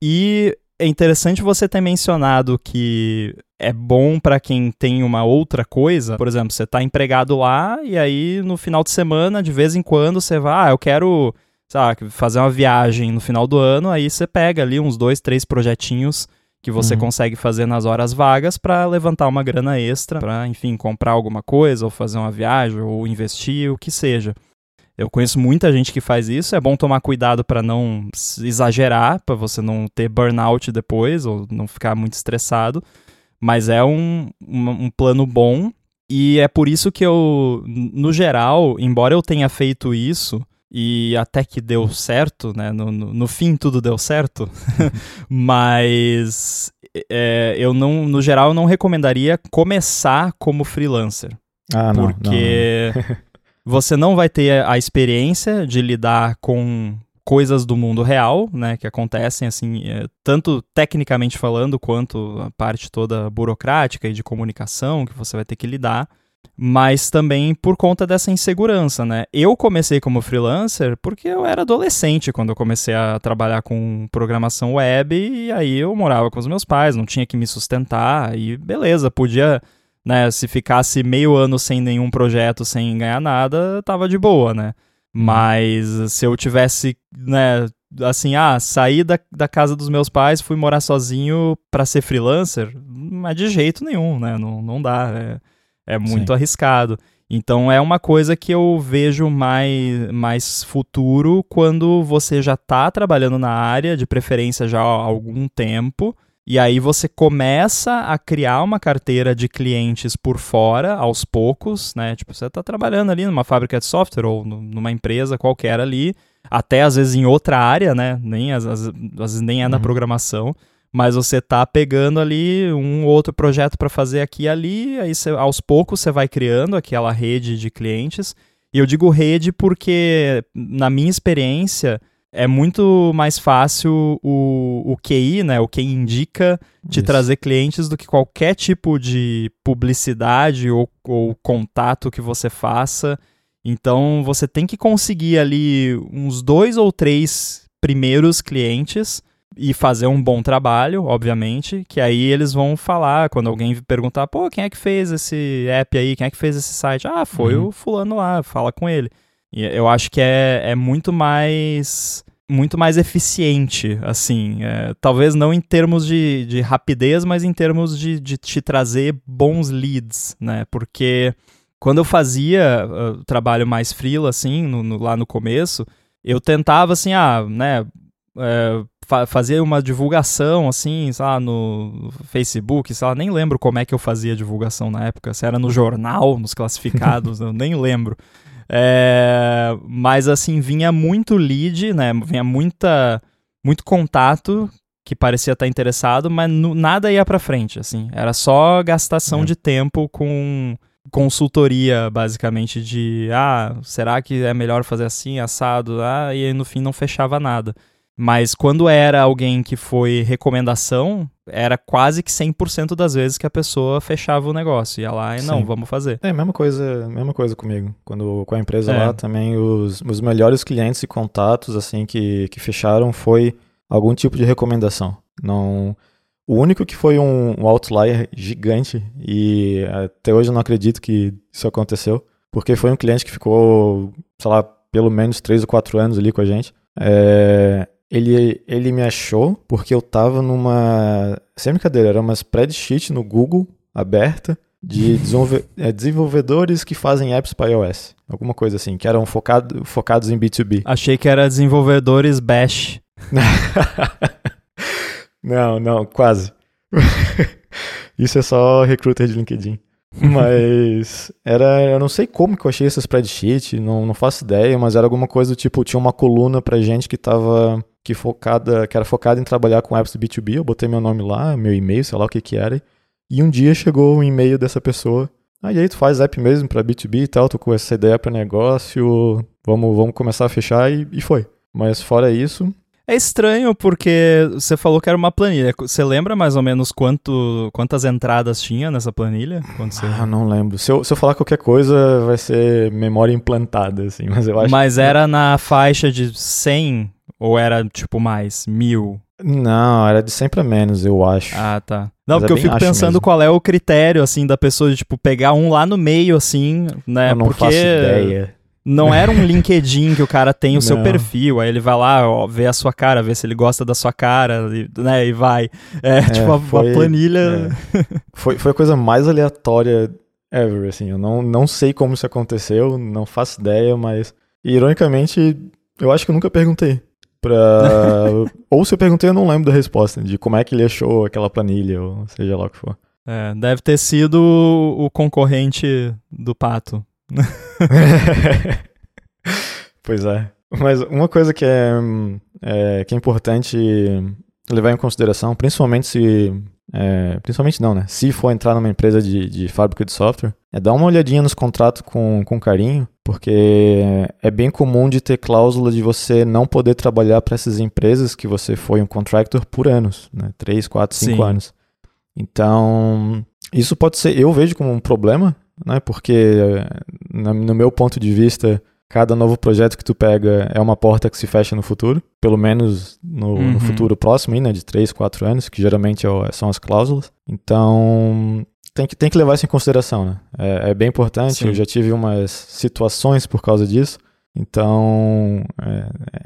[SPEAKER 1] E é interessante você ter mencionado que é bom para quem tem uma outra coisa. Por exemplo, você está empregado lá e aí no final de semana, de vez em quando, você vai, ah, eu quero sabe, fazer uma viagem no final do ano, aí você pega ali uns dois, três projetinhos que você uhum. consegue fazer nas horas vagas para levantar uma grana extra, para, enfim, comprar alguma coisa, ou fazer uma viagem, ou investir, o que seja. Eu conheço muita gente que faz isso, é bom tomar cuidado para não exagerar, para você não ter burnout depois, ou não ficar muito estressado, mas é um, um, um plano bom, e é por isso que eu, no geral, embora eu tenha feito isso, e até que deu certo, né? No, no, no fim tudo deu certo, mas é, eu não, no geral, eu não recomendaria começar como freelancer.
[SPEAKER 2] Ah, não.
[SPEAKER 1] Porque não, não. você não vai ter a experiência de lidar com coisas do mundo real, né, que acontecem assim, é, tanto tecnicamente falando quanto a parte toda burocrática e de comunicação que você vai ter que lidar. Mas também por conta dessa insegurança, né? Eu comecei como freelancer porque eu era adolescente quando eu comecei a trabalhar com programação web e aí eu morava com os meus pais, não tinha que me sustentar e beleza, podia, né, se ficasse meio ano sem nenhum projeto, sem ganhar nada, tava de boa, né? Mas se eu tivesse, né, assim, ah, saí da, da casa dos meus pais, fui morar sozinho para ser freelancer, mas de jeito nenhum, né? Não, não dá, é, é muito Sim. arriscado. Então é uma coisa que eu vejo mais, mais futuro quando você já está trabalhando na área, de preferência já há algum tempo, e aí você começa a criar uma carteira de clientes por fora, aos poucos, né? Tipo, você está trabalhando ali numa fábrica de software ou numa empresa qualquer ali, até às vezes em outra área, né? Nem, às, às, vezes nem é na uhum. programação, mas você tá pegando ali um outro projeto para fazer aqui e ali, aí você, aos poucos você vai criando aquela rede de clientes. E eu digo rede porque, na minha experiência, é muito mais fácil o, o QI, né, o que indica, te Isso. trazer clientes do que qualquer tipo de publicidade ou, ou contato que você faça. Então você tem que conseguir ali uns dois ou três primeiros clientes e fazer um bom trabalho, obviamente, que aí eles vão falar, quando alguém perguntar, pô, quem é que fez esse app aí, quem é que fez esse site? Ah, foi uhum. o fulano lá, fala com ele. E eu acho que é, é muito mais muito mais eficiente, assim, é, talvez não em termos de, de rapidez, mas em termos de, de te trazer bons leads, né, porque quando eu fazia uh, trabalho mais freela, assim, no, no, lá no começo, eu tentava, assim, ah, né, é, fa fazer uma divulgação, assim, sei lá, no Facebook, sei lá, nem lembro como é que eu fazia divulgação na época, se era no jornal, nos classificados, eu nem lembro. É, mas, assim, vinha muito lead, né, vinha muita, muito contato que parecia estar interessado, mas nada ia para frente, assim, era só gastação é. de tempo com consultoria, basicamente, de ah, será que é melhor fazer assim, assado? Ah, e aí no fim não fechava nada. Mas quando era alguém que foi recomendação, era quase que 100% das vezes que a pessoa fechava o negócio. Ia lá e não, Sim. vamos fazer.
[SPEAKER 2] É mesma coisa, mesma coisa comigo. Quando com a empresa é. lá também, os, os melhores clientes e contatos assim que, que fecharam foi algum tipo de recomendação. Não o único que foi um, um outlier gigante, e até hoje eu não acredito que isso aconteceu, porque foi um cliente que ficou, sei lá, pelo menos 3 ou 4 anos ali com a gente. É, ele, ele me achou porque eu tava numa. Sem brincadeira, era uma spreadsheet no Google aberta de desenvolve, é, desenvolvedores que fazem apps para iOS. Alguma coisa assim, que eram focado, focados em B2B.
[SPEAKER 1] Achei que era desenvolvedores Bash.
[SPEAKER 2] Não, não, quase. Isso é só recruiter de LinkedIn. Mas era. Eu não sei como que eu achei esse spreadsheet, não, não faço ideia, mas era alguma coisa do tipo, tinha uma coluna pra gente que tava. Que, focada, que era focada em trabalhar com apps do B2B. Eu botei meu nome lá, meu e-mail, sei lá o que que era. E um dia chegou um e-mail dessa pessoa. Ah, e aí tu faz app mesmo pra B2B e tal, tô com essa ideia para negócio, vamos, vamos começar a fechar e, e foi. Mas fora isso,
[SPEAKER 1] é estranho porque você falou que era uma planilha. Você lembra mais ou menos quanto, quantas entradas tinha nessa planilha?
[SPEAKER 2] Você... Ah, não lembro. Se eu, se eu falar qualquer coisa, vai ser memória implantada, assim, mas eu acho
[SPEAKER 1] Mas que... era na faixa de 100 ou era, tipo, mais? Mil?
[SPEAKER 2] Não, era de 100 pra menos, eu acho.
[SPEAKER 1] Ah, tá. Não, mas porque é eu fico pensando mesmo. qual é o critério, assim, da pessoa de, tipo, pegar um lá no meio, assim, né?
[SPEAKER 2] Eu não
[SPEAKER 1] porque...
[SPEAKER 2] faço ideia.
[SPEAKER 1] Não era um LinkedIn que o cara tem o não. seu perfil, aí ele vai lá, ó, vê a sua cara, vê se ele gosta da sua cara, e, né, e vai. É, é tipo, a, foi, a planilha...
[SPEAKER 2] É. foi, foi a coisa mais aleatória ever, assim, eu não, não sei como isso aconteceu, não faço ideia, mas, ironicamente, eu acho que eu nunca perguntei. Pra... ou se eu perguntei, eu não lembro da resposta, de como é que ele achou aquela planilha, ou seja lá o que for.
[SPEAKER 1] É, deve ter sido o concorrente do pato.
[SPEAKER 2] pois é. Mas uma coisa que é, é, que é importante levar em consideração, principalmente se. É, principalmente não, né? Se for entrar numa empresa de, de fábrica de software, é dar uma olhadinha nos contratos com, com carinho, porque é bem comum de ter cláusula de você não poder trabalhar para essas empresas que você foi um contractor por anos, né? 3, 4, 5 anos. Então, isso pode ser, eu vejo como um problema, né? Porque, no meu ponto de vista, cada novo projeto que tu pega é uma porta que se fecha no futuro, pelo menos no, uhum. no futuro próximo, né, de 3, 4 anos, que geralmente é são as cláusulas. Então, tem que, tem que levar isso em consideração, né? É, é bem importante, Sim. eu já tive umas situações por causa disso, então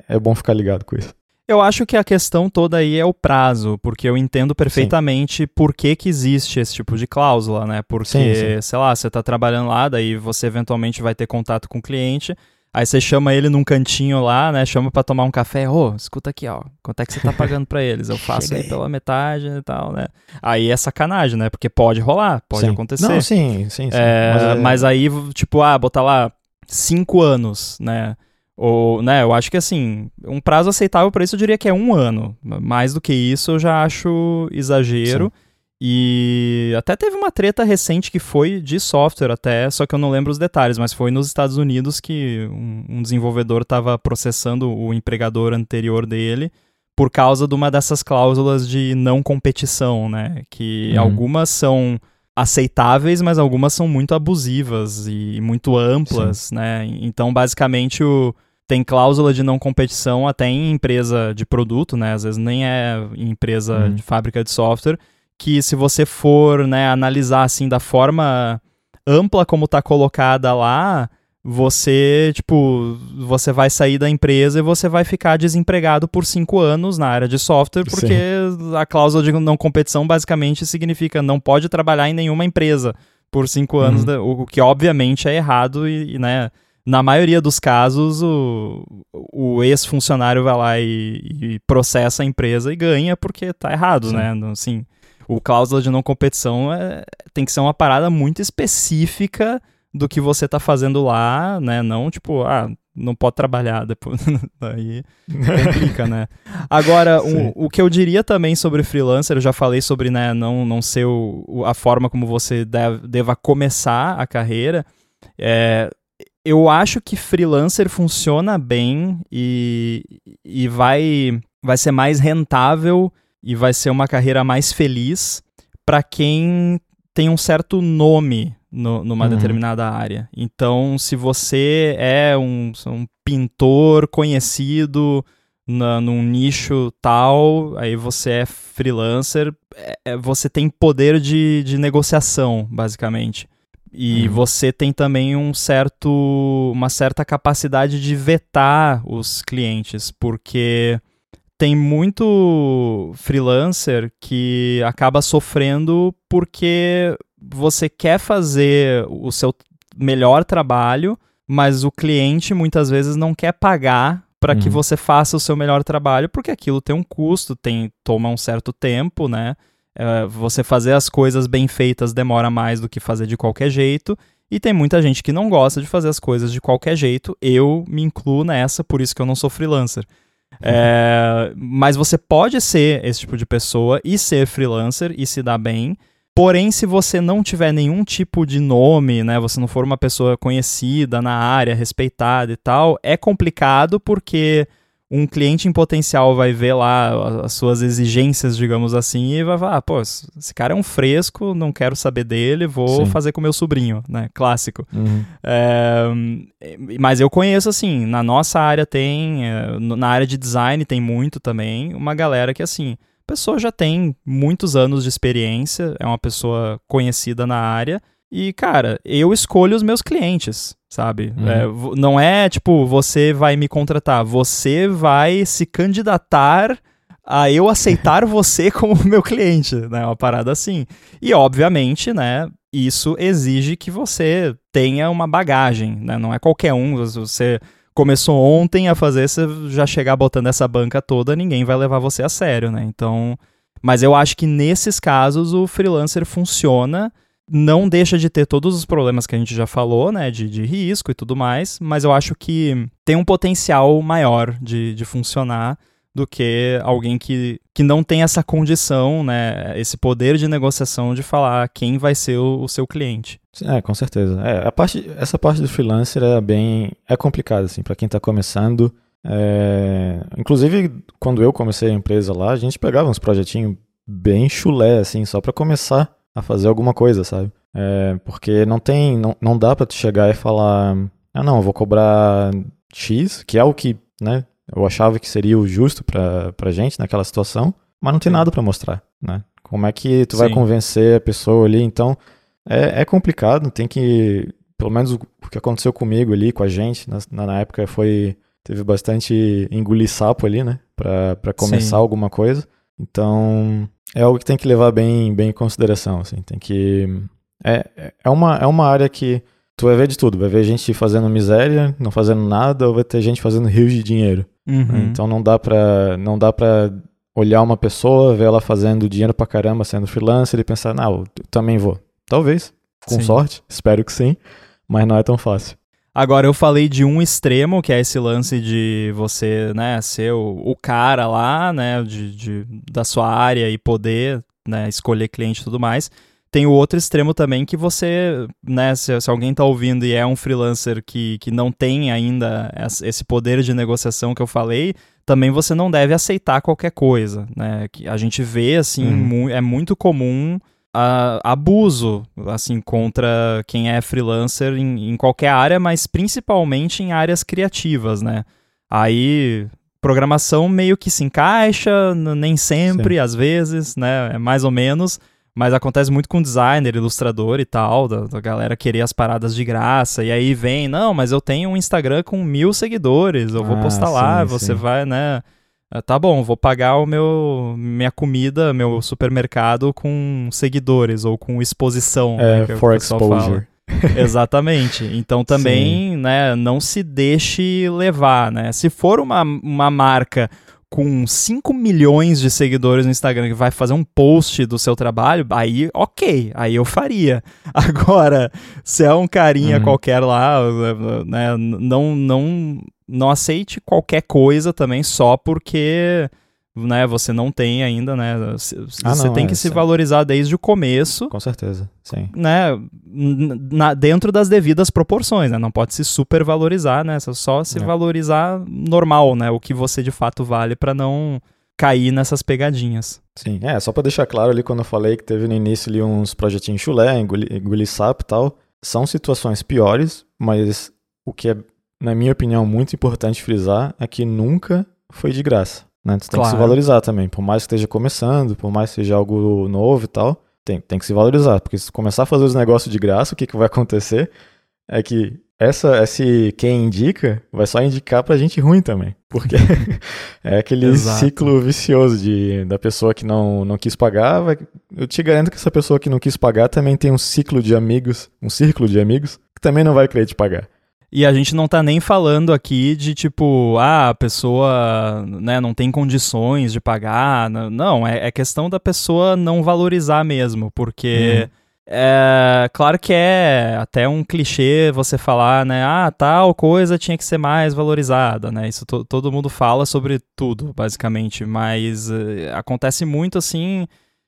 [SPEAKER 2] é, é bom ficar ligado com isso.
[SPEAKER 1] Eu acho que a questão toda aí é o prazo, porque eu entendo perfeitamente sim. por que, que existe esse tipo de cláusula, né? Porque, sim, sim. sei lá, você está trabalhando lá, daí você eventualmente vai ter contato com o cliente, aí você chama ele num cantinho lá, né? Chama para tomar um café, ô, oh, escuta aqui, ó, quanto é que você tá pagando para eles? Eu faço aí pela metade e tal, né? Aí é sacanagem, né? Porque pode rolar, pode acontecer.
[SPEAKER 2] Não, sim, sim, sim.
[SPEAKER 1] É, mas, é... mas aí, tipo, ah, botar lá cinco anos, né? Ou, né, eu acho que assim, um prazo aceitável para isso eu diria que é um ano. Mais do que isso eu já acho exagero. Sim. E até teve uma treta recente que foi de software até, só que eu não lembro os detalhes, mas foi nos Estados Unidos que um, um desenvolvedor estava processando o empregador anterior dele por causa de uma dessas cláusulas de não competição, né? Que uhum. algumas são aceitáveis, mas algumas são muito abusivas e muito amplas, Sim. né? Então, basicamente, o, tem cláusula de não competição até em empresa de produto, né? Às vezes nem é em empresa uhum. de fábrica de software, que se você for né, analisar assim da forma ampla como está colocada lá, você, tipo, você vai sair da empresa e você vai ficar desempregado por cinco anos na área de software, porque Sim. a cláusula de não competição basicamente significa não pode trabalhar em nenhuma empresa por cinco anos, uhum. Né? o que obviamente é errado e, né, na maioria dos casos, o, o ex-funcionário vai lá e, e, processa a empresa e ganha porque tá errado, Sim. né? Assim, o cláusula de não competição é, tem que ser uma parada muito específica do que você tá fazendo lá, né? Não tipo, ah, não pode trabalhar depois. Daí complica, né? Agora, o, o que eu diria também sobre freelancer, eu já falei sobre né, não, não ser o, a forma como você deve, deva começar a carreira. É, eu acho que freelancer funciona bem e, e vai, vai ser mais rentável e vai ser uma carreira mais feliz para quem tem um certo nome no, numa uhum. determinada área. Então, se você é um, um pintor conhecido na, num nicho tal, aí você é freelancer, é, é, você tem poder de, de negociação, basicamente. E uhum. você tem também um certo, uma certa capacidade de vetar os clientes, porque tem muito freelancer que acaba sofrendo porque você quer fazer o seu melhor trabalho, mas o cliente muitas vezes não quer pagar para uhum. que você faça o seu melhor trabalho, porque aquilo tem um custo, tem toma um certo tempo, né? É, você fazer as coisas bem feitas demora mais do que fazer de qualquer jeito. E tem muita gente que não gosta de fazer as coisas de qualquer jeito. Eu me incluo nessa, por isso que eu não sou freelancer. É, mas você pode ser esse tipo de pessoa e ser freelancer e se dar bem. Porém, se você não tiver nenhum tipo de nome, né, você não for uma pessoa conhecida na área, respeitada e tal, é complicado porque um cliente em potencial vai ver lá as suas exigências, digamos assim, e vai falar, ah, pô, esse cara é um fresco, não quero saber dele, vou Sim. fazer com meu sobrinho, né? Clássico. Uhum. É, mas eu conheço, assim, na nossa área tem, é, na área de design tem muito também, uma galera que, assim, a pessoa já tem muitos anos de experiência, é uma pessoa conhecida na área, e, cara, eu escolho os meus clientes, sabe? Uhum. É, não é tipo, você vai me contratar, você vai se candidatar a eu aceitar você como meu cliente, né? Uma parada assim. E, obviamente, né? Isso exige que você tenha uma bagagem, né? Não é qualquer um. Você começou ontem a fazer, você já chegar botando essa banca toda, ninguém vai levar você a sério, né? Então. Mas eu acho que nesses casos o freelancer funciona não deixa de ter todos os problemas que a gente já falou, né, de, de risco e tudo mais, mas eu acho que tem um potencial maior de, de funcionar do que alguém que, que não tem essa condição, né, esse poder de negociação de falar quem vai ser o, o seu cliente.
[SPEAKER 2] É, com certeza. É, a parte, essa parte do freelancer é bem é complicada assim para quem está começando. É, inclusive quando eu comecei a empresa lá, a gente pegava uns projetinhos bem chulé assim só para começar a fazer alguma coisa, sabe? É, porque não tem, não, não dá para tu chegar e falar, ah não, eu vou cobrar X, que é o que, né, eu achava que seria o justo pra, pra gente naquela situação, mas não tem nada para mostrar, né? Como é que tu Sim. vai convencer a pessoa ali? Então, é, é complicado, tem que, pelo menos o, o que aconteceu comigo ali, com a gente, na, na época foi, teve bastante engolir sapo ali, né, pra, pra começar Sim. alguma coisa. Então, é algo que tem que levar bem, bem em consideração, assim, tem que... É, é, uma, é uma área que tu vai ver de tudo, vai ver gente fazendo miséria, não fazendo nada, ou vai ter gente fazendo rios de dinheiro. Uhum. Então não dá pra, não dá pra olhar uma pessoa, ver ela fazendo dinheiro pra caramba sendo freelancer e pensar, não, eu também vou. Talvez, com sim. sorte, espero que sim, mas não é tão fácil.
[SPEAKER 1] Agora, eu falei de um extremo, que é esse lance de você, né, ser o, o cara lá, né, de, de, da sua área e poder, né, escolher cliente e tudo mais. Tem o outro extremo também que você, né, se, se alguém está ouvindo e é um freelancer que, que não tem ainda esse poder de negociação que eu falei, também você não deve aceitar qualquer coisa, né? Que a gente vê, assim, uhum. mu é muito comum uh, abuso, assim, contra quem é freelancer em, em qualquer área, mas principalmente em áreas criativas, né? Aí, programação meio que se encaixa, nem sempre, Sim. às vezes, né? É mais ou menos. Mas acontece muito com designer, ilustrador e tal, da, da, galera querer as paradas de graça. E aí vem, não, mas eu tenho um Instagram com mil seguidores, eu vou ah, postar lá, sim, você sim. vai, né? Ah, tá bom, vou pagar o meu minha comida, meu supermercado com seguidores ou com exposição.
[SPEAKER 2] É, né, for exposure.
[SPEAKER 1] Exatamente. Então também, Sim. né, não se deixe levar, né? Se for uma, uma marca com 5 milhões de seguidores no Instagram que vai fazer um post do seu trabalho, aí ok, aí eu faria. Agora, se é um carinha uhum. qualquer lá, né, não, não, não aceite qualquer coisa também só porque né, você não tem ainda, né? Ah, você não, tem é, que se valorizar desde o começo.
[SPEAKER 2] Com certeza, sim.
[SPEAKER 1] Né, na, dentro das devidas proporções, né? Não pode se supervalorizar, né? Só se é. valorizar normal, né? O que você de fato vale para não cair nessas pegadinhas.
[SPEAKER 2] Sim, é, só para deixar claro ali quando eu falei que teve no início ali uns projetinhos chulé, engolir, e tal, são situações piores, mas o que é, na minha opinião, muito importante frisar é que nunca foi de graça. Né? Tu tem claro. que se valorizar também. Por mais que esteja começando, por mais que seja algo novo e tal, tem, tem que se valorizar. Porque se começar a fazer os negócios de graça, o que, que vai acontecer é que essa, esse quem indica vai só indicar pra gente ruim também. Porque é aquele Exato. ciclo vicioso de, da pessoa que não, não quis pagar. Vai, eu te garanto que essa pessoa que não quis pagar também tem um ciclo de amigos, um círculo de amigos, que também não vai querer te pagar.
[SPEAKER 1] E a gente não tá nem falando aqui de tipo, ah, a pessoa né, não tem condições de pagar. Não, é, é questão da pessoa não valorizar mesmo, porque. Uhum. É, claro que é até um clichê você falar, né? Ah, tal coisa tinha que ser mais valorizada, né? Isso to todo mundo fala sobre tudo, basicamente. Mas uh, acontece muito assim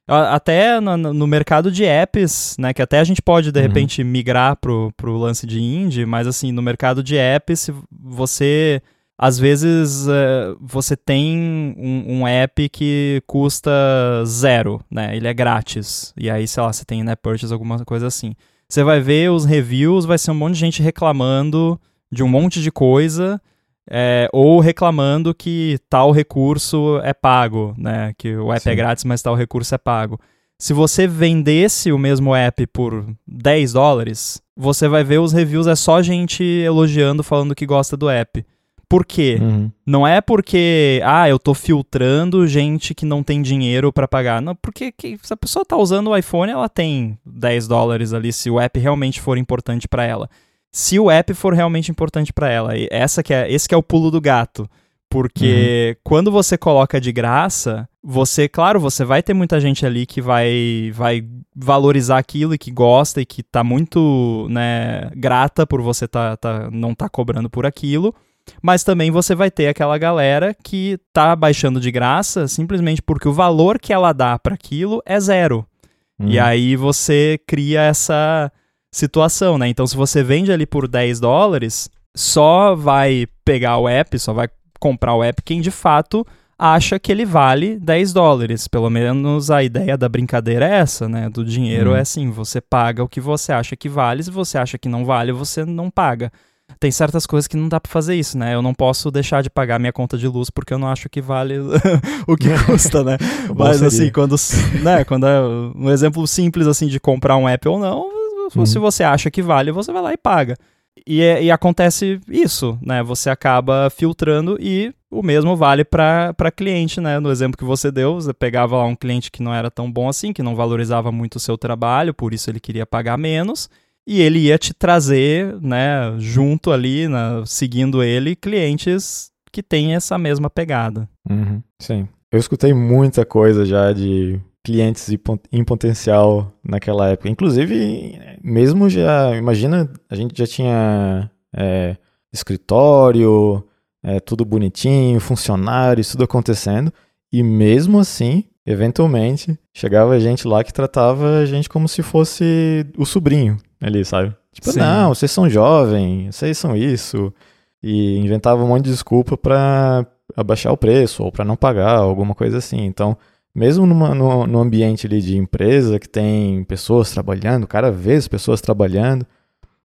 [SPEAKER 1] até no, no, mercado de apps, né, que até a gente pode de uhum. repente migrar pro, pro lance de indie, mas assim, no mercado de apps, você às vezes uh, você tem um, um, app que custa zero, né? Ele é grátis. E aí, sei lá, você tem net purchase, alguma coisa assim. Você vai ver os reviews, vai ser um monte de gente reclamando de um monte de coisa é, ou reclamando que tal recurso é pago, né? Que o app é Sim. é grátis, mas tal recurso é pago. Se você vendesse o mesmo app por 10 dólares, você vai ver os reviews, é só gente elogiando, falando que gosta do app. Por quê? Uhum. Não é porque, ah, eu tô filtrando gente que não tem dinheiro para pagar. Não, porque que, se a pessoa tá usando o iPhone, ela tem 10 dólares ali, se o app realmente for importante para ela se o app for realmente importante para ela. E essa que é, esse que é o pulo do gato. Porque uhum. quando você coloca de graça, você, claro, você vai ter muita gente ali que vai, vai valorizar aquilo e que gosta e que tá muito, né, grata por você tá, tá, não tá cobrando por aquilo. Mas também você vai ter aquela galera que tá baixando de graça simplesmente porque o valor que ela dá para aquilo é zero. Uhum. E aí você cria essa situação, né? Então, se você vende ali por 10 dólares, só vai pegar o app, só vai comprar o app quem de fato acha que ele vale 10 dólares. Pelo menos a ideia da brincadeira é essa, né? Do dinheiro hum. é assim, você paga o que você acha que vale, se você acha que não vale, você não paga. Tem certas coisas que não dá para fazer isso, né? Eu não posso deixar de pagar minha conta de luz porque eu não acho que vale o que custa, né? Mas assim, quando, né, quando é um exemplo simples assim de comprar um app ou não, uhum. se você acha que vale, você vai lá e paga. E, é, e, acontece isso, né? Você acaba filtrando e o mesmo vale para cliente, né? No exemplo que você deu, você pegava lá um cliente que não era tão bom assim, que não valorizava muito o seu trabalho, por isso ele queria pagar menos, e ele ia te trazer, né, junto ali, seguindo ele, clientes que têm essa mesma pegada.
[SPEAKER 2] Uhum, sim. Eu escutei muita coisa já de clientes em potencial naquela época. Inclusive, mesmo já, imagina, a gente já tinha é, escritório, é, tudo bonitinho, funcionários, tudo acontecendo, e mesmo assim, eventualmente, chegava gente lá que tratava a gente como se fosse o sobrinho ali, sabe? Tipo, Sim. não, vocês são jovens, vocês são isso. E inventava um monte de desculpa para abaixar o preço ou para não pagar, alguma coisa assim. Então, mesmo numa, no, no ambiente ali de empresa que tem pessoas trabalhando, cada vez pessoas trabalhando,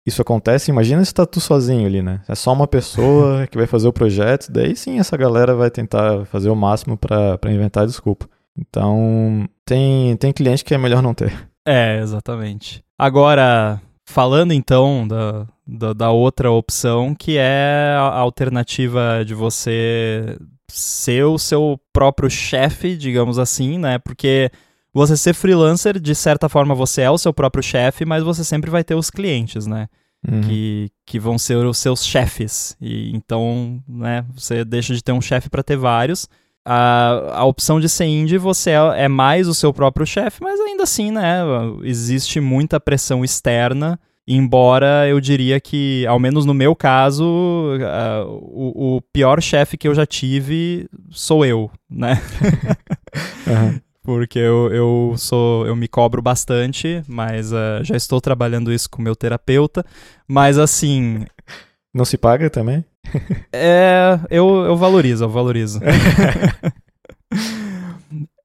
[SPEAKER 2] isso acontece, imagina se tá tu sozinho ali, né? É só uma pessoa que vai fazer o projeto, daí sim essa galera vai tentar fazer o máximo para inventar desculpa. Então, tem, tem cliente que é melhor não ter.
[SPEAKER 1] É, exatamente. Agora, falando então da, da, da outra opção, que é a alternativa de você ser o seu próprio chefe, digamos assim, né? Porque você ser freelancer, de certa forma, você é o seu próprio chefe, mas você sempre vai ter os clientes, né? Uhum. Que, que vão ser os seus chefes. E então, né, você deixa de ter um chefe para ter vários. A, a opção de ser indie, você é, é mais o seu próprio chefe, mas ainda assim, né, existe muita pressão externa Embora eu diria que, ao menos no meu caso, uh, o, o, pior chefe que eu já tive sou eu, né? uhum. Porque eu, eu sou. eu me cobro bastante, mas uh, já estou trabalhando isso com meu terapeuta. Mas assim.
[SPEAKER 2] Não se paga também?
[SPEAKER 1] é. Eu, eu valorizo, eu valorizo.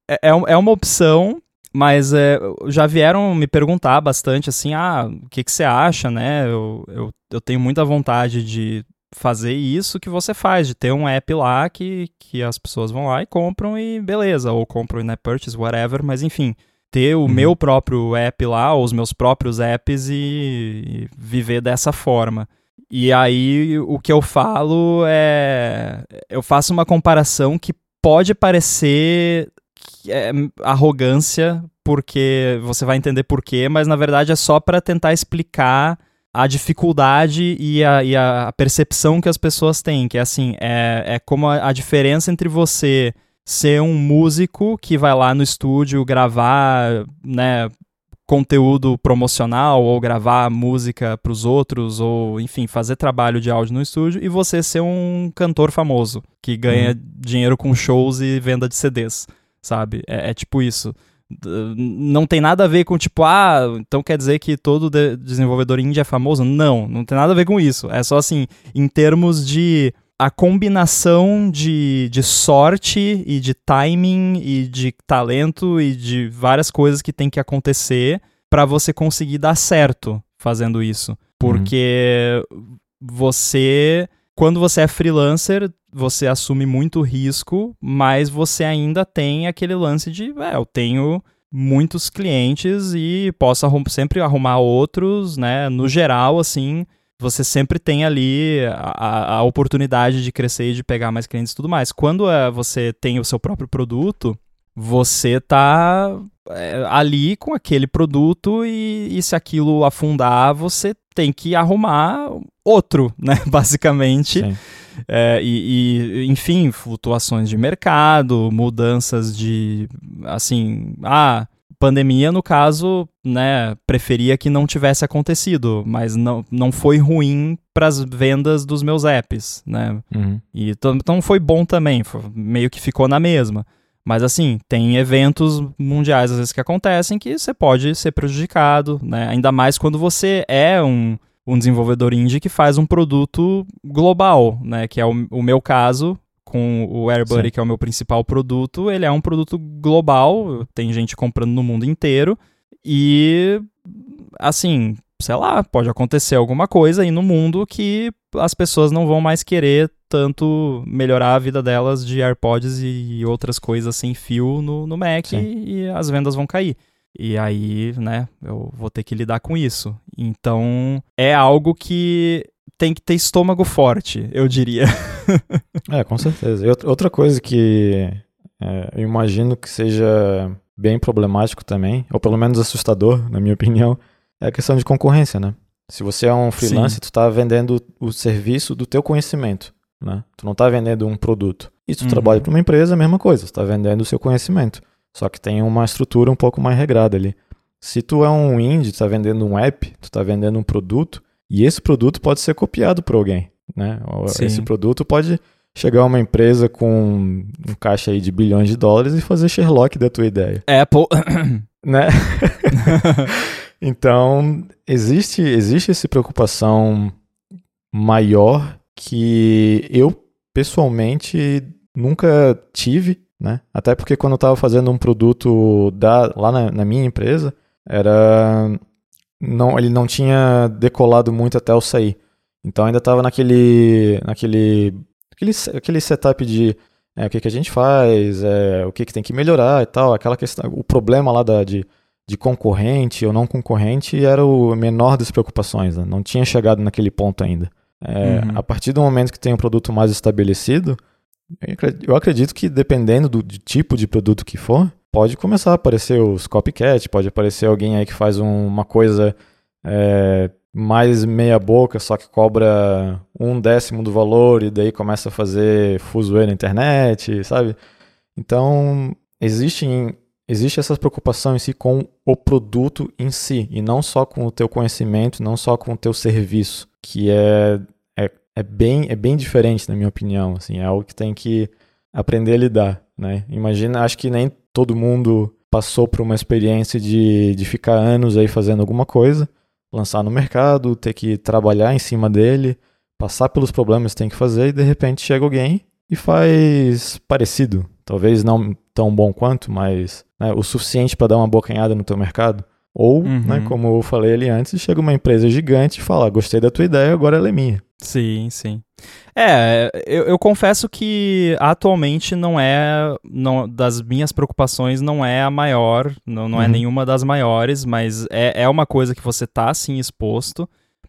[SPEAKER 1] é, é, é uma opção, mas é, já vieram me perguntar bastante assim, ah, o que, que você acha, né? Eu, eu, eu tenho muita vontade de fazer isso que você faz, de ter um app lá que, que as pessoas vão lá e compram e beleza, ou compram na purchase, whatever, mas enfim, ter o uhum. meu próprio app lá, ou os meus próprios apps e, e, viver dessa forma. E aí o que eu falo é. Eu faço uma comparação que pode parecer é arrogância, porque você vai entender por quê, mas na verdade é só para tentar explicar a dificuldade e a, e a, percepção que as pessoas têm, que é assim, é, é como a, a diferença entre você ser um músico que vai lá no estúdio gravar, né, conteúdo promocional ou gravar música para os outros ou enfim fazer trabalho de áudio no estúdio e você ser um cantor famoso que ganha uhum. dinheiro com shows e venda de CDs sabe? É, é, tipo isso. Não tem nada a ver com tipo, ah, então quer dizer que todo de desenvolvedor indie é famoso? Não, não tem nada a ver com isso. É só assim, em termos de a combinação de, de sorte e de timing e de talento e de várias coisas que tem que acontecer para você conseguir dar certo fazendo isso. Porque uhum. você quando você é freelancer, você assume muito risco, mas você ainda tem aquele lance de, é, eu tenho muitos clientes e posso arrum sempre arrumar outros, né? No geral, assim, você sempre tem ali a, a oportunidade de crescer e de pegar mais clientes e tudo mais. Quando é, você tem o seu próprio produto, você tá é, ali com aquele produto e, e se aquilo afundar, você tem que arrumar outro, né? Basicamente. É, e, e, enfim, flutuações de mercado, mudanças de. Assim, ah, pandemia, no caso, né, preferia que não tivesse acontecido, mas não, não foi ruim para as vendas dos meus apps, né? Uhum. E então foi bom também, foi, meio que ficou na mesma. Mas assim, tem eventos mundiais às vezes que acontecem que você pode ser prejudicado, né? Ainda mais quando você é um, um desenvolvedor indie que faz um produto global, né? Que é o, o meu caso com o AirBuddy, Sim. que é o meu principal produto, ele é um produto global, tem gente comprando no mundo inteiro. E, assim, sei lá, pode acontecer alguma coisa aí no mundo que as pessoas não vão mais querer tanto melhorar a vida delas de AirPods e outras coisas sem fio no, no Mac e, e as vendas vão cair. E aí, né, eu vou ter que lidar com isso. Então, é algo que tem que ter estômago forte, eu diria.
[SPEAKER 2] é, com certeza. E outra coisa que é, eu imagino que seja bem problemático também, ou pelo menos assustador, na minha opinião, é a questão de concorrência, né? Se você é um freelancer, Sim. tu está vendendo o serviço do teu conhecimento, né? Tu não está vendendo um produto. E se tu uhum. trabalha para uma empresa, é a mesma coisa, tu está vendendo o seu conhecimento. Só que tem uma estrutura um pouco mais regrada ali. Se tu é um indie, tu está vendendo um app, tu está vendendo um produto, e esse produto pode ser copiado por alguém, né? Sim. Esse produto pode chegar uma empresa com um caixa aí de bilhões de dólares e fazer Sherlock da tua ideia.
[SPEAKER 1] Apple.
[SPEAKER 2] né? então, existe, existe essa preocupação maior que eu, pessoalmente, nunca tive, né? Até porque quando eu estava fazendo um produto da, lá na, na minha empresa, era não, ele não tinha decolado muito até eu sair. Então ainda estava naquele, naquele, aquele, aquele setup de é, o que, que a gente faz, é, o que, que tem que melhorar e tal. Aquela questão, o problema lá da, de, de concorrente ou não concorrente era o menor das preocupações. Né? Não tinha chegado naquele ponto ainda. É, uhum. A partir do momento que tem um produto mais estabelecido, eu acredito que dependendo do tipo de produto que for, pode começar a aparecer os copycat, pode aparecer alguém aí que faz um, uma coisa é, mais meia boca, só que cobra um décimo do valor e daí começa a fazer fuzuê na internet, sabe? Então, existe, existe essa preocupação em si com o produto em si, e não só com o teu conhecimento, não só com o teu serviço, que é, é, bem, é bem diferente, na minha opinião, assim, é algo que tem que aprender a lidar, né? Imagina, acho que nem todo mundo passou por uma experiência de, de ficar anos aí fazendo alguma coisa, lançar no mercado, ter que trabalhar em cima dele, passar pelos problemas que tem que fazer e de repente chega alguém e faz parecido. Talvez não tão bom quanto, mas né, o suficiente para dar uma bocanhada no teu mercado. Ou, né, uhum. né, como eu falei ali antes, chega uma empresa gigante e fala: gostei da tua ideia, agora ela é minha.
[SPEAKER 1] Sim, sim. É, eu, eu, confesso que atualmente não é, não, das minhas preocupações não é a maior, não, não é uhum. é nenhuma das maiores, mas é, é uma coisa que você tá sim exposto.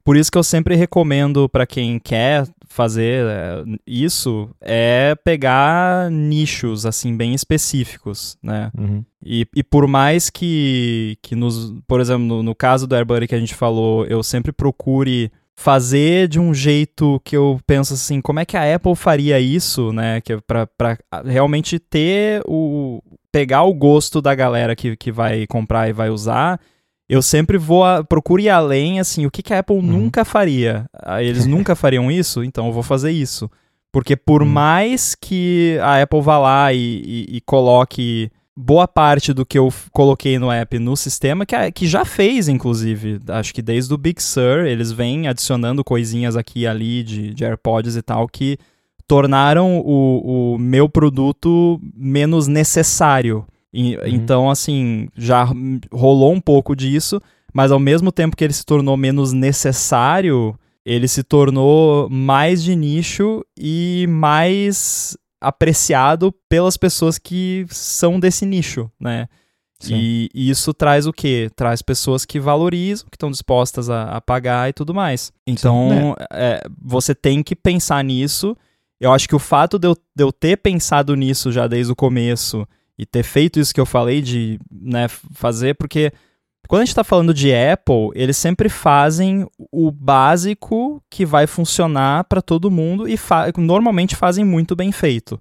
[SPEAKER 1] Por isso que eu sempre recomendo para quem quer fazer é, isso é pegar nichos assim bem específicos, né? Uhum. E, e por mais que, que nos, por exemplo, no, no caso do AirBuddy que a gente falou, eu sempre procure fazer de um jeito que eu penso assim, como é que a Apple faria isso, né? Que é para realmente ter o pegar o gosto da galera que, que vai comprar e vai usar. Eu sempre vou a, procuro ir além, assim, o que, que a Apple uhum. nunca faria? Ah, eles nunca fariam isso, então eu vou fazer isso. Porque por uhum. mais que a Apple vá lá e, e, e coloque boa parte do que eu coloquei no app no sistema, que, que já fez, inclusive. Acho que desde o Big Sur, eles vêm adicionando coisinhas aqui e ali de, de AirPods e tal, que tornaram o, o meu produto menos necessário. E, uhum. Então, assim, já rolou um pouco disso, mas ao mesmo tempo que ele se tornou menos necessário, ele se tornou mais de nicho e mais apreciado pelas pessoas que são desse nicho, né? E, e, isso traz o quê? Traz pessoas que valorizam, que estão dispostas a, a, pagar e tudo mais. Então, Sim, né? é, você tem que pensar nisso. Eu acho que o fato de eu, de eu ter pensado nisso já desde o começo e ter feito isso que eu falei de né, fazer, porque quando a gente está falando de Apple, eles sempre fazem o básico que vai funcionar para todo mundo e fa normalmente fazem muito bem feito.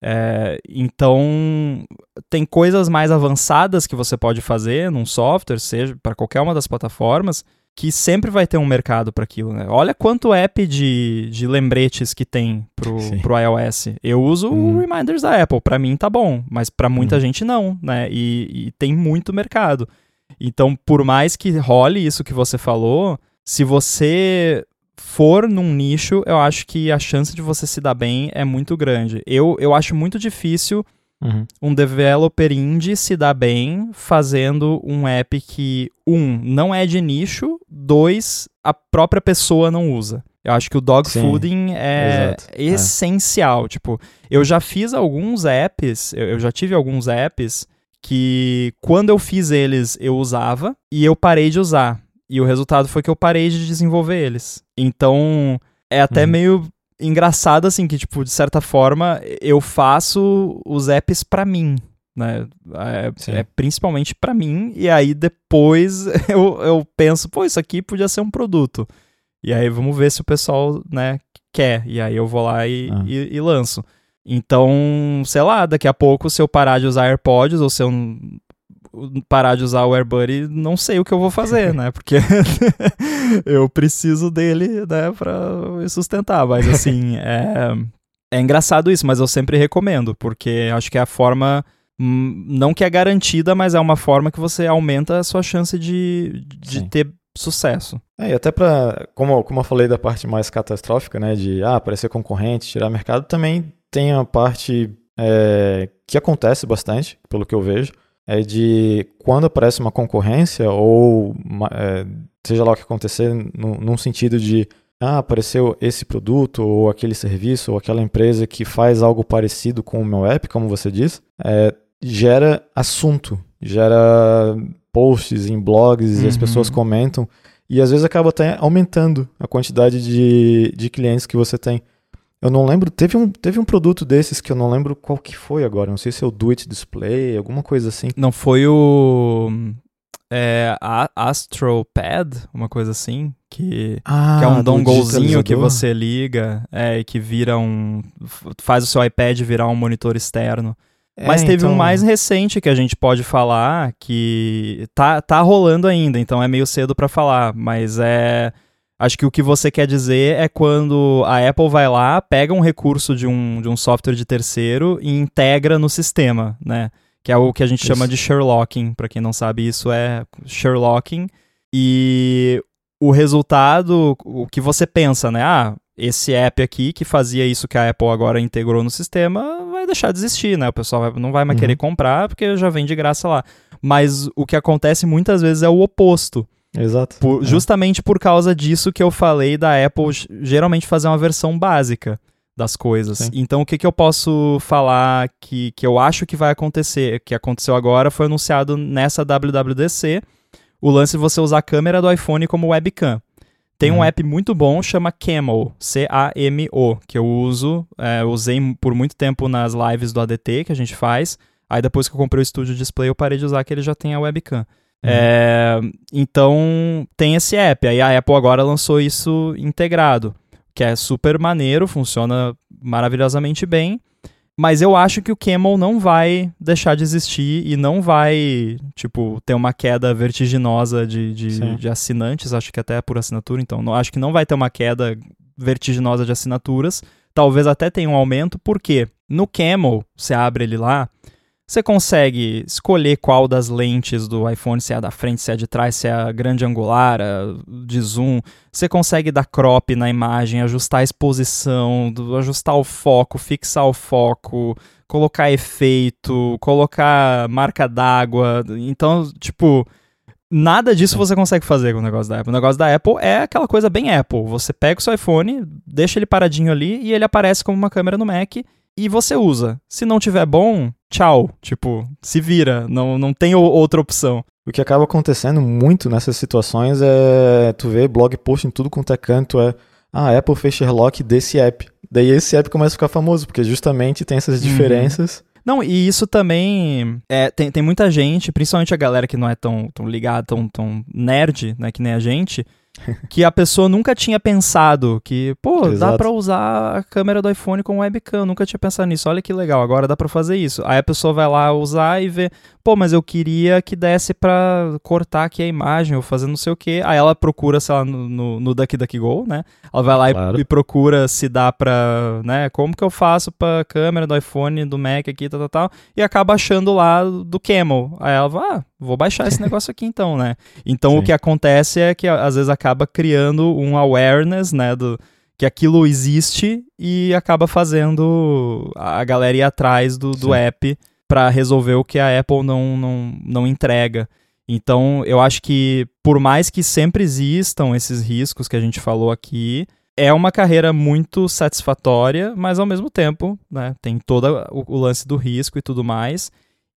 [SPEAKER 1] É, então, tem coisas mais avançadas que você pode fazer num software, seja para qualquer uma das plataformas, que sempre vai ter um mercado para aquilo. Né? Olha quanto app de, de lembretes que tem pro, pro iOS. Eu uso o uhum. Reminders da Apple, para mim tá bom, mas para muita uhum. gente não, né? E, e tem muito mercado. Então, por mais que role isso que você falou, se você for num nicho, eu acho que a chance de você se dar bem é muito grande. Eu, eu acho muito difícil uhum. um developer indie se dar bem fazendo um app que, um, não é de nicho, dois, a própria pessoa não usa. Eu acho que o dog Sim, fooding é exato, é. essencial. É. Tipo, eu já fiz alguns apps, eu já tive alguns apps que quando eu fiz eles eu usava e eu parei de usar. E o resultado foi que eu parei de desenvolver eles. Então, é até uhum. meio engraçado assim que tipo, de certa forma, eu faço os apps para mim, né? É, é principalmente para mim e aí depois eu, eu penso, pô, isso aqui podia ser um produto. E aí vamos ver se o pessoal, né, quer. E aí eu vou lá e, ah. e, e lanço. Então, sei lá, daqui a pouco, se eu parar de usar AirPods ou se eu parar de usar o AirBuddy, não sei o que eu vou fazer, né? Porque eu preciso dele, né, pra me sustentar. Mas, assim, é, é engraçado isso, mas eu sempre recomendo, porque acho que é a forma hum, não que é garantida, mas é uma forma que você aumenta a sua chance de, de ter sucesso.
[SPEAKER 2] É, e até para, como, como eu falei da parte mais catastrófica, né, de ah, aparecer concorrente, tirar mercado, também tem a parte é, que acontece bastante, pelo que eu vejo, é de quando aparece uma concorrência ou é, seja lá o que acontecer, no, num sentido de ah, apareceu esse produto ou aquele serviço ou aquela empresa que faz algo parecido com o meu app, como você diz, é, gera assunto, gera posts em blogs uhum. e as pessoas uhum. comentam. E às vezes acaba até aumentando a quantidade de, de clientes que você tem. Eu não lembro, teve um, teve um produto desses que eu não lembro qual que foi agora. Não sei se é o Do It Display, alguma coisa assim.
[SPEAKER 1] Não foi o é, AstroPad, uma coisa assim, que, ah, que é um donglezinho que você liga é, e que vira um. faz o seu iPad virar um monitor externo. É, Mas teve então... um mais recente que a gente pode falar que tá, tá rolando ainda, então é meio cedo para falar, mas é. Acho que o que você quer dizer é quando a Apple vai lá, pega um recurso de um, de um software de terceiro e integra no sistema, né? Que é o que a gente isso. chama de Sherlocking. Para quem não sabe, isso é Sherlocking. E o resultado, o que você pensa, né? Ah, esse app aqui que fazia isso que a Apple agora integrou no sistema vai deixar de existir, né? O pessoal vai, não vai mais uhum. querer comprar porque já vem de graça lá. Mas o que acontece muitas vezes é o oposto.
[SPEAKER 2] Exato.
[SPEAKER 1] Por, é. Justamente por causa disso que eu falei da Apple geralmente fazer uma versão básica das coisas. Sim. Então, o que, que eu posso falar que, que eu acho que vai acontecer, que aconteceu agora, foi anunciado nessa WWDC, o lance de você usar a câmera do iPhone como webcam. Tem um uhum. app muito bom, chama Camo, C-A-M-O, que eu uso, é, usei por muito tempo nas lives do ADT que a gente faz. Aí depois que eu comprei o Studio Display, eu parei de usar, que ele já tem a webcam. É, então, tem esse app. Aí a Apple agora lançou isso integrado, que é super maneiro, funciona maravilhosamente bem. Mas eu acho que o Camel não vai deixar de existir e não vai, tipo, ter uma queda vertiginosa de, de, de assinantes. Acho que até é por assinatura, então não, acho que não vai ter uma queda vertiginosa de assinaturas. Talvez até tenha um aumento, porque no Camel, você abre ele lá, você consegue escolher qual das lentes do iPhone, se é a da frente, se é a de trás, se é a grande angular, a de zoom. Você consegue dar crop na imagem, ajustar a exposição, ajustar o foco, fixar o foco, colocar efeito, colocar marca d'água. Então, tipo, nada disso você consegue fazer com o negócio da Apple. O negócio da Apple é aquela coisa bem Apple. Você pega o seu iPhone, deixa ele paradinho ali e ele aparece como uma câmera no Mac e você usa. Se não tiver bom, tchau. Tipo, se vira. Não, não tem outra opção.
[SPEAKER 2] O que acaba acontecendo muito nessas situações é tu vê blog post em tudo quanto é canto, é ah, a Apple fez Sherlock desse app. Daí esse app começa a ficar famoso, porque justamente tem essas uhum. diferenças. Uhum.
[SPEAKER 1] Não, e isso também. É, tem, tem muita gente, principalmente a galera que não é tão, tão ligada, tão, tão nerd, né, que nem a gente, que a pessoa nunca tinha pensado que, pô, Exato. dá para usar a câmera do iPhone com webcam, nunca tinha pensado nisso. Olha que legal, agora dá para fazer isso. Aí a pessoa vai lá usar e vê, pô, mas eu queria que desse para cortar aqui a imagem ou fazer não sei o que. Aí ela procura, sei lá, no, no, no DuckDuckGo, né? Ela vai lá claro. e, e, procura se dá pra, né, como que eu faço pra câmera do iPhone, do Mac aqui, tal, tal, tal, e acaba achando lá do Camel. Aí ela vai, ah, vou baixar esse negócio aqui então, né? Então Sim. o que acontece é que às vezes acaba acaba criando um awareness, né, do, que aquilo existe e acaba fazendo a galera ir atrás do, do app para resolver o que a Apple não, não, não entrega. Então, eu acho que por mais que sempre existam esses riscos que a gente falou aqui, é uma carreira muito satisfatória, mas ao mesmo tempo, né, tem todo o, o lance do risco e tudo mais.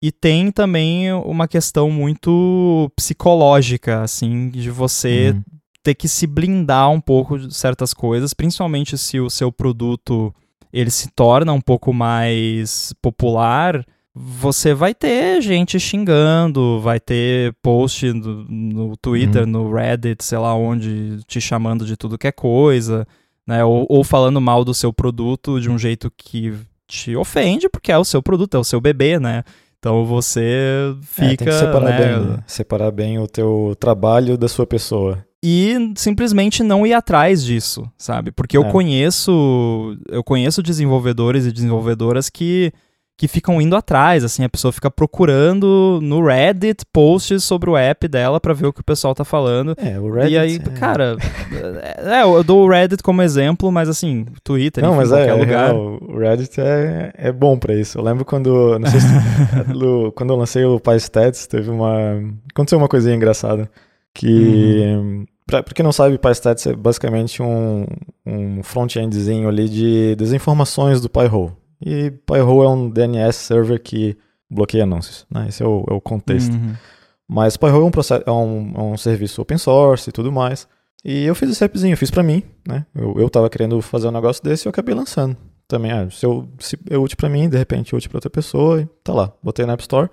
[SPEAKER 1] E tem também uma questão muito psicológica, assim, de você uhum. Ter que se blindar um pouco de certas coisas, principalmente se o seu produto ele se torna um pouco mais popular, você vai ter gente xingando, vai ter post no, no Twitter, uhum. no Reddit, sei lá onde, te chamando de tudo que é coisa, né? Ou, ou, falando mal do seu produto de um jeito que te ofende, porque é o seu produto, é o seu bebê, né? Então você fica. É, tem que
[SPEAKER 2] separar,
[SPEAKER 1] né?
[SPEAKER 2] bem, né? separar bem o teu trabalho da sua pessoa.
[SPEAKER 1] E simplesmente não ir atrás disso, sabe? Porque eu é. conheço. Eu conheço desenvolvedores e desenvolvedoras que que ficam indo atrás, assim, a pessoa fica procurando no Reddit posts sobre o app dela para ver o que o pessoal tá falando.
[SPEAKER 2] É, o Reddit.
[SPEAKER 1] E aí,
[SPEAKER 2] é...
[SPEAKER 1] cara, é, eu dou o Reddit como exemplo, mas assim, Twitter,
[SPEAKER 2] não,
[SPEAKER 1] enfim,
[SPEAKER 2] mas
[SPEAKER 1] qualquer
[SPEAKER 2] é,
[SPEAKER 1] lugar.
[SPEAKER 2] Não, o Reddit é, é bom para isso. Eu lembro quando, não sei se, quando eu lancei o PyStats, teve uma, aconteceu uma coisinha engraçada que uhum. Pra, pra quem não sabe, PyStats é basicamente um, um front-endzinho ali de desinformações do PyHole. E PyHole é um DNS server que bloqueia anúncios, né? Esse é o, é o contexto. Uhum. Mas PyHole é um, processo, é, um, é um serviço open source e tudo mais. E eu fiz esse appzinho, fiz para mim, né? Eu, eu tava querendo fazer um negócio desse e eu acabei lançando. Também, ah, se, eu, se é útil para mim, de repente é útil para outra pessoa, e tá lá. Botei na App Store.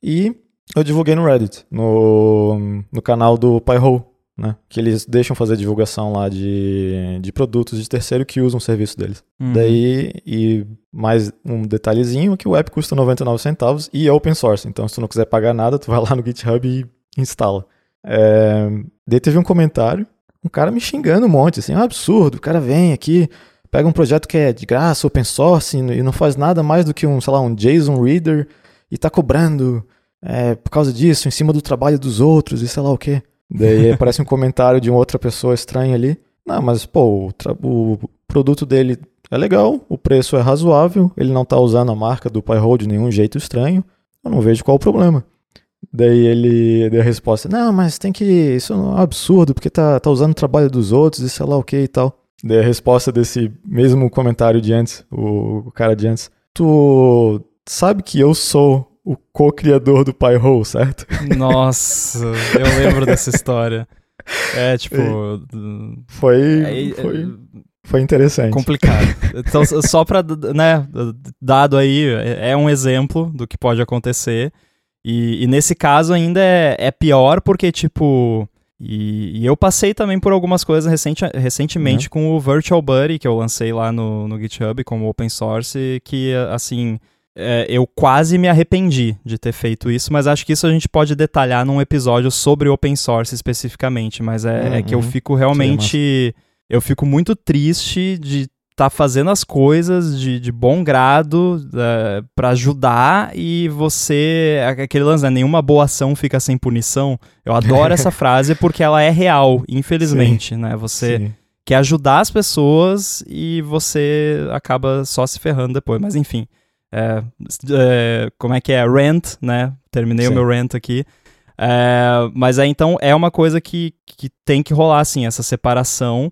[SPEAKER 2] E eu divulguei no Reddit, no, no canal do PyHole, né? Que eles deixam fazer divulgação lá de, de produtos de terceiro que usam o serviço deles. Uhum. Daí, e mais um detalhezinho, que o app custa 99 centavos e é open source. Então, se tu não quiser pagar nada, tu vai lá no GitHub e instala. É, daí teve um comentário, um cara me xingando um monte, assim, é um absurdo, o cara vem aqui, pega um projeto que é de graça, open source, e não faz nada mais do que um, sei lá, um JSON Reader, e tá cobrando é, por causa disso, em cima do trabalho dos outros, e sei lá o quê. Daí aparece um comentário de uma outra pessoa estranha ali. Não, mas pô, o, o, produto dele é legal, o preço é razoável, ele não tá usando a marca do PyHole de nenhum jeito estranho. Eu não vejo qual o problema. Daí ele deu a resposta: Não, mas tem que. Isso é um absurdo, porque tá, tá usando o trabalho dos outros e sei lá o que e tal. Daí a resposta desse mesmo comentário de antes, o, o cara de antes: Tu sabe que eu sou o co-criador do Pyhole, certo?
[SPEAKER 1] Nossa, eu lembro dessa história. É, tipo.
[SPEAKER 2] Foi. É, foi, foi interessante.
[SPEAKER 1] Complicado. Então, só pra. Né, dado aí, é, é um exemplo do que pode acontecer. E, e nesse caso ainda é, é pior porque, tipo. E, e, eu passei também por algumas coisas recenti recentemente uhum. com o Virtual Buddy, que eu lancei lá no, no GitHub como open source, que, assim, é, eu quase me arrependi de ter feito isso, mas acho que isso a gente pode detalhar num episódio sobre open source especificamente. Mas é, uhum. é que eu uhum. fico realmente. Eu fico muito triste de estar tá fazendo as coisas de, de bom grado uh, é, para ajudar e você. Aquele lance, né? Nenhuma boa ação fica sem punição. Eu adoro essa frase porque ela é real, infelizmente, Sim. né? Você. Sim. Quer ajudar as pessoas e você acaba só se ferrando depois. Mas enfim, é, é, como é que é? Rent, né? Terminei Sim. o meu rent aqui. É, mas aí então é uma coisa que, que tem que rolar, assim, essa separação.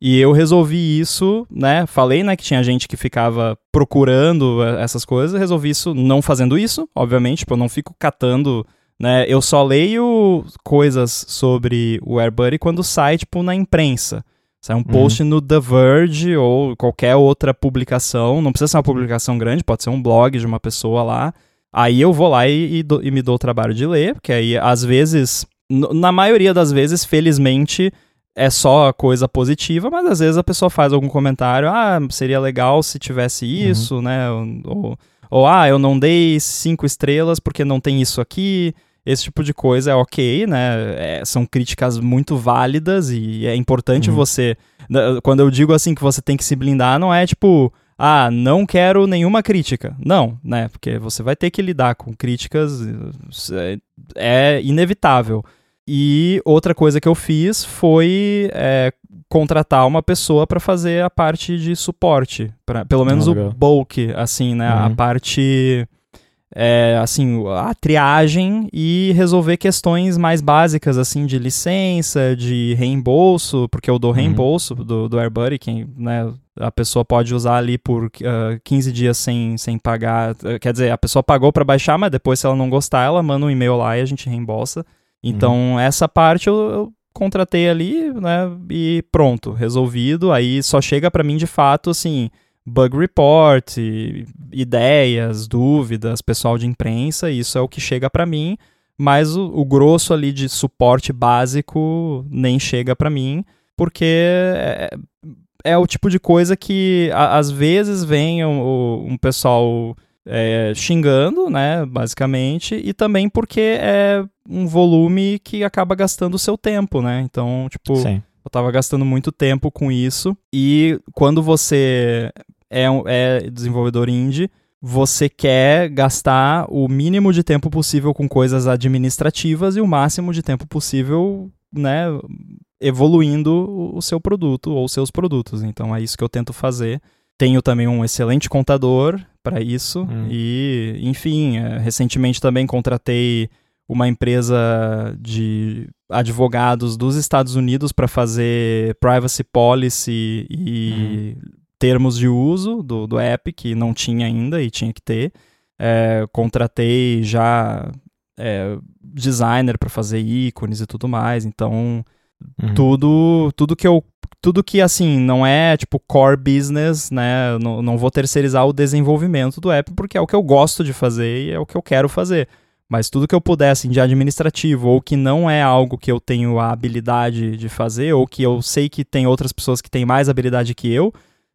[SPEAKER 1] E eu resolvi isso, né? Falei, né, que tinha gente que ficava procurando é, essas coisas, resolvi isso não fazendo isso, obviamente, tipo, eu não fico catando, né? Eu só leio coisas sobre o AirBuddy quando sai, tipo, na imprensa. Sai um uhum. post no The Verge ou qualquer outra publicação. Não precisa ser uma publicação grande, pode ser um blog de uma pessoa lá. Aí eu vou lá e, e, do, e me dou o trabalho de ler, porque aí às vezes, na maioria das vezes, felizmente, é só coisa positiva, mas às vezes a pessoa faz algum comentário, ah, seria legal se tivesse uhum. isso, uhum. né? Ou, ou, ah, eu não dei cinco estrelas porque não tem isso aqui. Esse tipo de coisa é ok, né? É, são críticas muito válidas e é importante uhum. você. Quando eu digo assim que você tem que se blindar, não é tipo, ah, não quero nenhuma crítica. Não, né? Porque você vai ter que lidar com críticas, é, é inevitável. E outra coisa que eu fiz foi é, contratar uma pessoa para fazer a parte de suporte, pra, pelo menos ah, o bulk, assim, né? Uhum. A parte é, assim, a triagem e resolver questões mais básicas, assim, de licença, de reembolso, porque eu dou uhum. reembolso uhum. do, do AirBuddy, quem, né, a pessoa pode usar ali por uh, ah, 15 dias sem, sem pagar, uh, quer dizer, a pessoa pagou para baixar, mas depois se ela não gostar, ela manda um e-mail lá e a gente reembolsa. Então, uhum. essa parte eu, eu contratei ali, né, e pronto, resolvido, aí só chega para mim de fato, assim, bug report, ideias, dúvidas, pessoal de imprensa, isso é o que chega para mim, mas o, o, grosso ali de suporte básico nem chega para mim, porque é, é, o tipo de coisa que a, às vezes vem um, um pessoal é, xingando, né, basicamente, e também porque é um volume que acaba gastando o seu tempo, né, então, tipo... Sim eu tava gastando muito tempo com isso. E quando você é, é desenvolvedor indie, você quer gastar o mínimo de tempo possível com coisas administrativas e o máximo de tempo possível, né, evoluindo o seu produto ou seus produtos. Então é isso que eu tento fazer. Tenho também um excelente contador para isso hum. e, enfim, é, recentemente também contratei uma empresa de advogados dos Estados Unidos para fazer privacy policy e uhum. Termos de uso do, do app, que não tinha ainda e tinha que ter. É, contratei já é, designer para fazer ícones e tudo mais, então uhum. tudo tudo que eu tudo que assim não é tipo core business, né? Não, não vou terceirizar o desenvolvimento do app porque é o que eu gosto de fazer e é o que eu quero fazer. Mas tudo que eu puder, assim, de administrativo, ou que não é algo que eu tenho a habilidade de fazer, ou que eu sei que tem outras pessoas que têm mais habilidade que eu,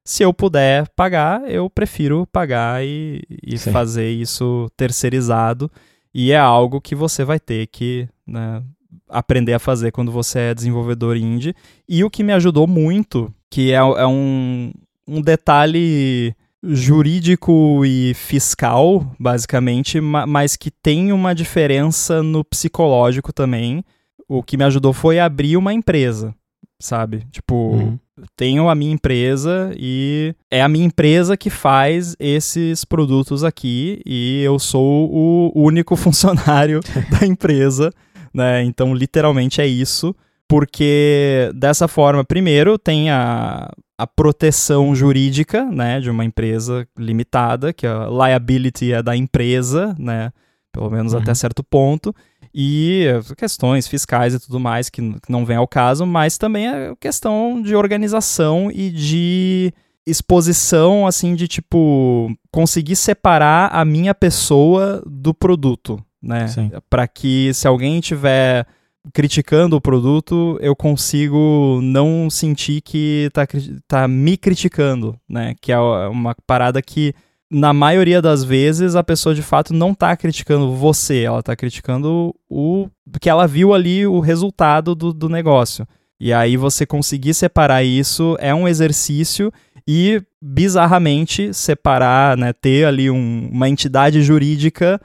[SPEAKER 1] se eu puder pagar, eu prefiro pagar e, e fazer isso terceirizado. E é algo que você vai ter que né, aprender a fazer quando você é desenvolvedor indie. E o que me ajudou muito, que é, é um, um detalhe jurídico e fiscal, basicamente, mas que tem uma diferença no psicológico também. O que me ajudou foi abrir uma empresa, sabe? Tipo, uhum. Tenho a minha empresa e é a minha empresa que faz esses produtos aqui e eu sou o único funcionário da empresa, né? Então, literalmente é isso porque dessa forma, primeiro, tem a, a proteção jurídica, né, de uma empresa limitada, que a liability é da empresa, né, pelo menos uhum. até certo ponto, e questões fiscais e tudo mais que não vem ao caso, mas também a questão de organização e de exposição, assim, de tipo, conseguir separar a minha pessoa do produto, né, para que se alguém tiver criticando o produto, eu consigo não sentir que tá, tá me criticando, né? Que é uma parada que, na maioria das vezes, a pessoa de fato não tá criticando você, ela tá criticando o. que ela viu ali o resultado do, do negócio. E aí você conseguir separar isso é um exercício e, bizarramente, separar, né, ter ali um, uma entidade jurídica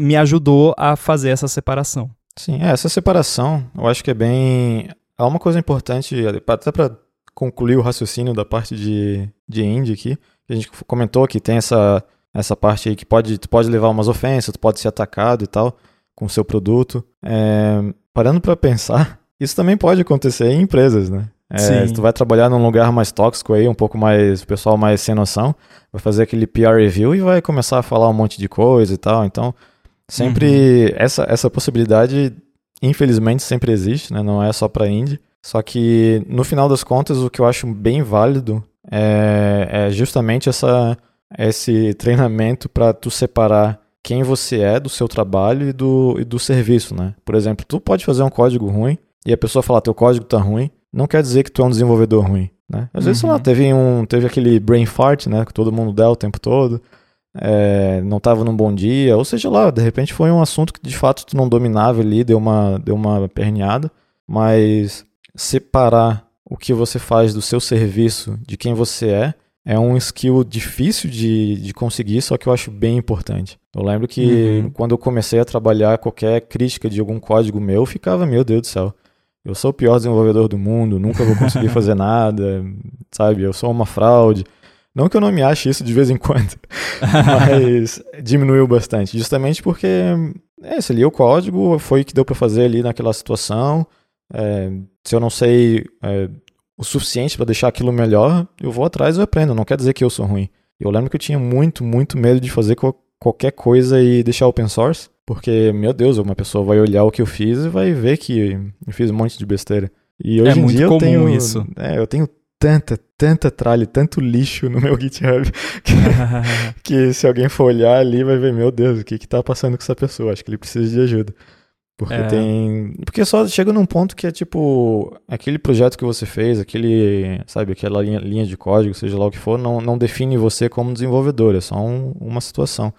[SPEAKER 1] me ajudou a fazer essa separação.
[SPEAKER 2] Sim, é, essa separação eu acho que é bem. Há uma coisa importante, até para concluir o raciocínio da parte de, de indie aqui, a gente comentou que tem essa, essa parte aí que pode, tu pode levar umas ofensas, tu pode ser atacado e tal com o seu produto. É, parando para pensar, isso também pode acontecer em empresas, né? É, tu vai trabalhar num lugar mais tóxico aí, um pouco mais, o pessoal mais sem noção, vai fazer aquele PR review e vai começar a falar um monte de coisa e tal. Então, Sempre uhum. essa, essa possibilidade, infelizmente, sempre existe, né? Não é só para indie. Só que no final das contas, o que eu acho bem válido é, é justamente essa, esse treinamento para tu separar quem você é do seu trabalho e do, e do serviço, né? Por exemplo, tu pode fazer um código ruim e a pessoa falar teu código tá ruim, não quer dizer que tu é um desenvolvedor ruim, né? Às uhum. vezes, sei lá, uhum. teve, um, teve aquele brain fart, né? Que todo mundo dá o tempo todo é, não estava num bom dia, ou seja lá, de repente foi um assunto que de fato tu não dominava ali, deu uma, deu uma perneada, mas separar o que você faz do seu serviço de quem você é, é um skill difícil de, de conseguir, só que eu acho bem importante. Eu lembro que uhum. quando eu comecei a trabalhar qualquer crítica de algum código meu, eu ficava, meu Deus do céu, eu sou o pior desenvolvedor do mundo, nunca vou conseguir fazer nada, sabe? Eu sou uma fraude. Não que eu não me ache isso de vez em quando, mas diminuiu bastante. Justamente porque é, se li o código, foi o que deu para fazer ali naquela situação. É, se eu não sei é, o suficiente para deixar aquilo melhor, eu vou atrás e aprendo. Não quer dizer que eu sou ruim. Eu lembro que eu tinha muito, muito medo de fazer qualquer coisa e deixar open source, porque, meu Deus, uma pessoa vai olhar o que eu fiz e vai ver que eu fiz um monte de besteira. E hoje é em dia eu tenho
[SPEAKER 1] isso.
[SPEAKER 2] É, eu tenho tanta, tanta tralha, tanto lixo no meu GitHub que, que, se alguém for olhar ali vai ver, meu Deus, o que que tá passando com essa pessoa? Acho que ele precisa de ajuda. Porque é. tem. Porque só chega num ponto que é tipo. Aquele projeto que você fez, aquele. Sabe, aquela linha, linha de código, seja lá o que for, não, não define você como desenvolvedor, é só um, uma situação.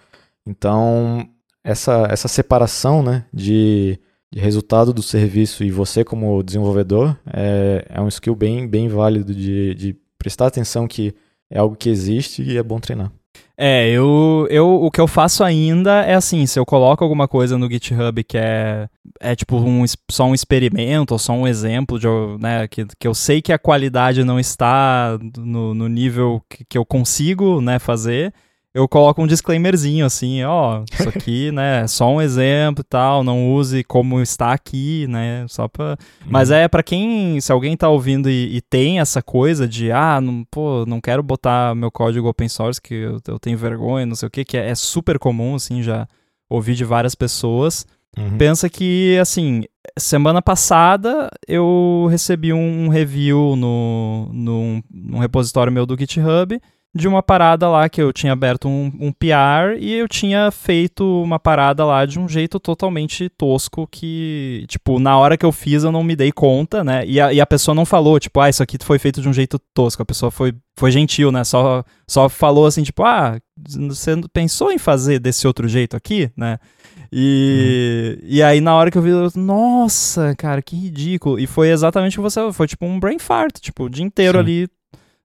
[SPEAKER 2] Então, essa, essa separação né, de, de resultado do serviço e você como desenvolvedor é, é um skill bem, bem válido de, de prestar atenção que é algo que existe e é bom treinar.
[SPEAKER 1] É, eu, eu o que eu faço ainda é assim, se eu coloco alguma coisa no GitHub que é, é tipo um, só um experimento ou só um exemplo de, né, que, que eu sei que a qualidade não está no, no nível que, que eu consigo né, fazer, eu coloco um disclaimerzinho assim, ó, isso aqui, né, é só um exemplo e tal, não use como está aqui, né, só pra... Uhum. Mas é para quem, se alguém tá ouvindo e, e, tem essa coisa de, ah, não, pô, não quero botar meu código open source, que eu, eu tenho vergonha, não sei o que, que é, é, super comum, assim, já ouvi de várias pessoas, uhum. pensa que, assim, semana passada eu recebi um review no, no, num repositório meu do GitHub, de uma parada lá que eu tinha aberto um, um PR e eu tinha feito uma parada lá de um jeito totalmente tosco que, tipo, na hora que eu fiz eu não me dei conta, né? E a, e a pessoa não falou, tipo, ah, isso aqui foi feito de um jeito tosco. A pessoa foi, foi gentil, né? Só, só falou assim, tipo, ah, você pensou em fazer desse outro jeito aqui, né? E, uhum. e aí, na hora que eu vi, eu, nossa, cara, que ridículo. E foi exatamente o que você foi tipo um brain fart, tipo, o dia inteiro Sim. ali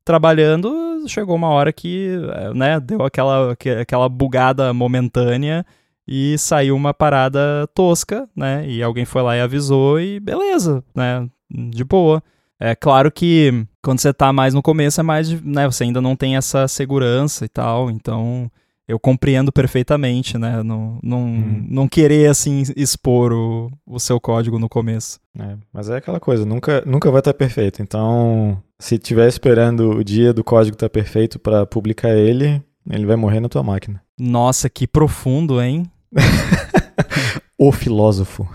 [SPEAKER 1] trabalhando, chegou uma hora que, eh, né, deu aquela, aquela bugada momentânea e saiu uma parada tosca, né? E alguém foi lá e avisou e beleza, né? De boa. É claro que quando você tá mais no começo é mais, né, você ainda não tem essa segurança e tal, então eu compreendo perfeitamente, né? Não, não, hum. não querer, assim, expor o, o seu código no começo.
[SPEAKER 2] É, mas é aquela coisa, nunca, nunca vai estar perfeito. Então, se estiver esperando o dia do código estar perfeito para publicar ele, ele vai morrer na tua máquina.
[SPEAKER 1] Nossa, que profundo, hein?
[SPEAKER 2] o filósofo.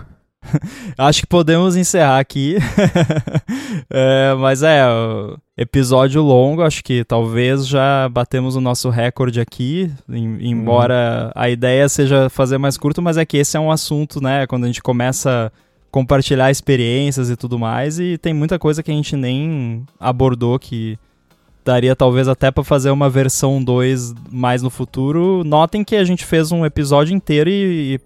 [SPEAKER 1] Acho que podemos encerrar aqui. é, mas é, episódio longo, acho que talvez já batemos o nosso recorde aqui, em, embora a ideia seja fazer mais curto, mas é que esse é um assunto, né, quando a gente começa a compartilhar experiências e tudo mais, e tem muita coisa que a gente nem abordou que daria talvez até para fazer uma versão 2 mais no futuro. Notem que a gente fez um episódio inteiro e, e,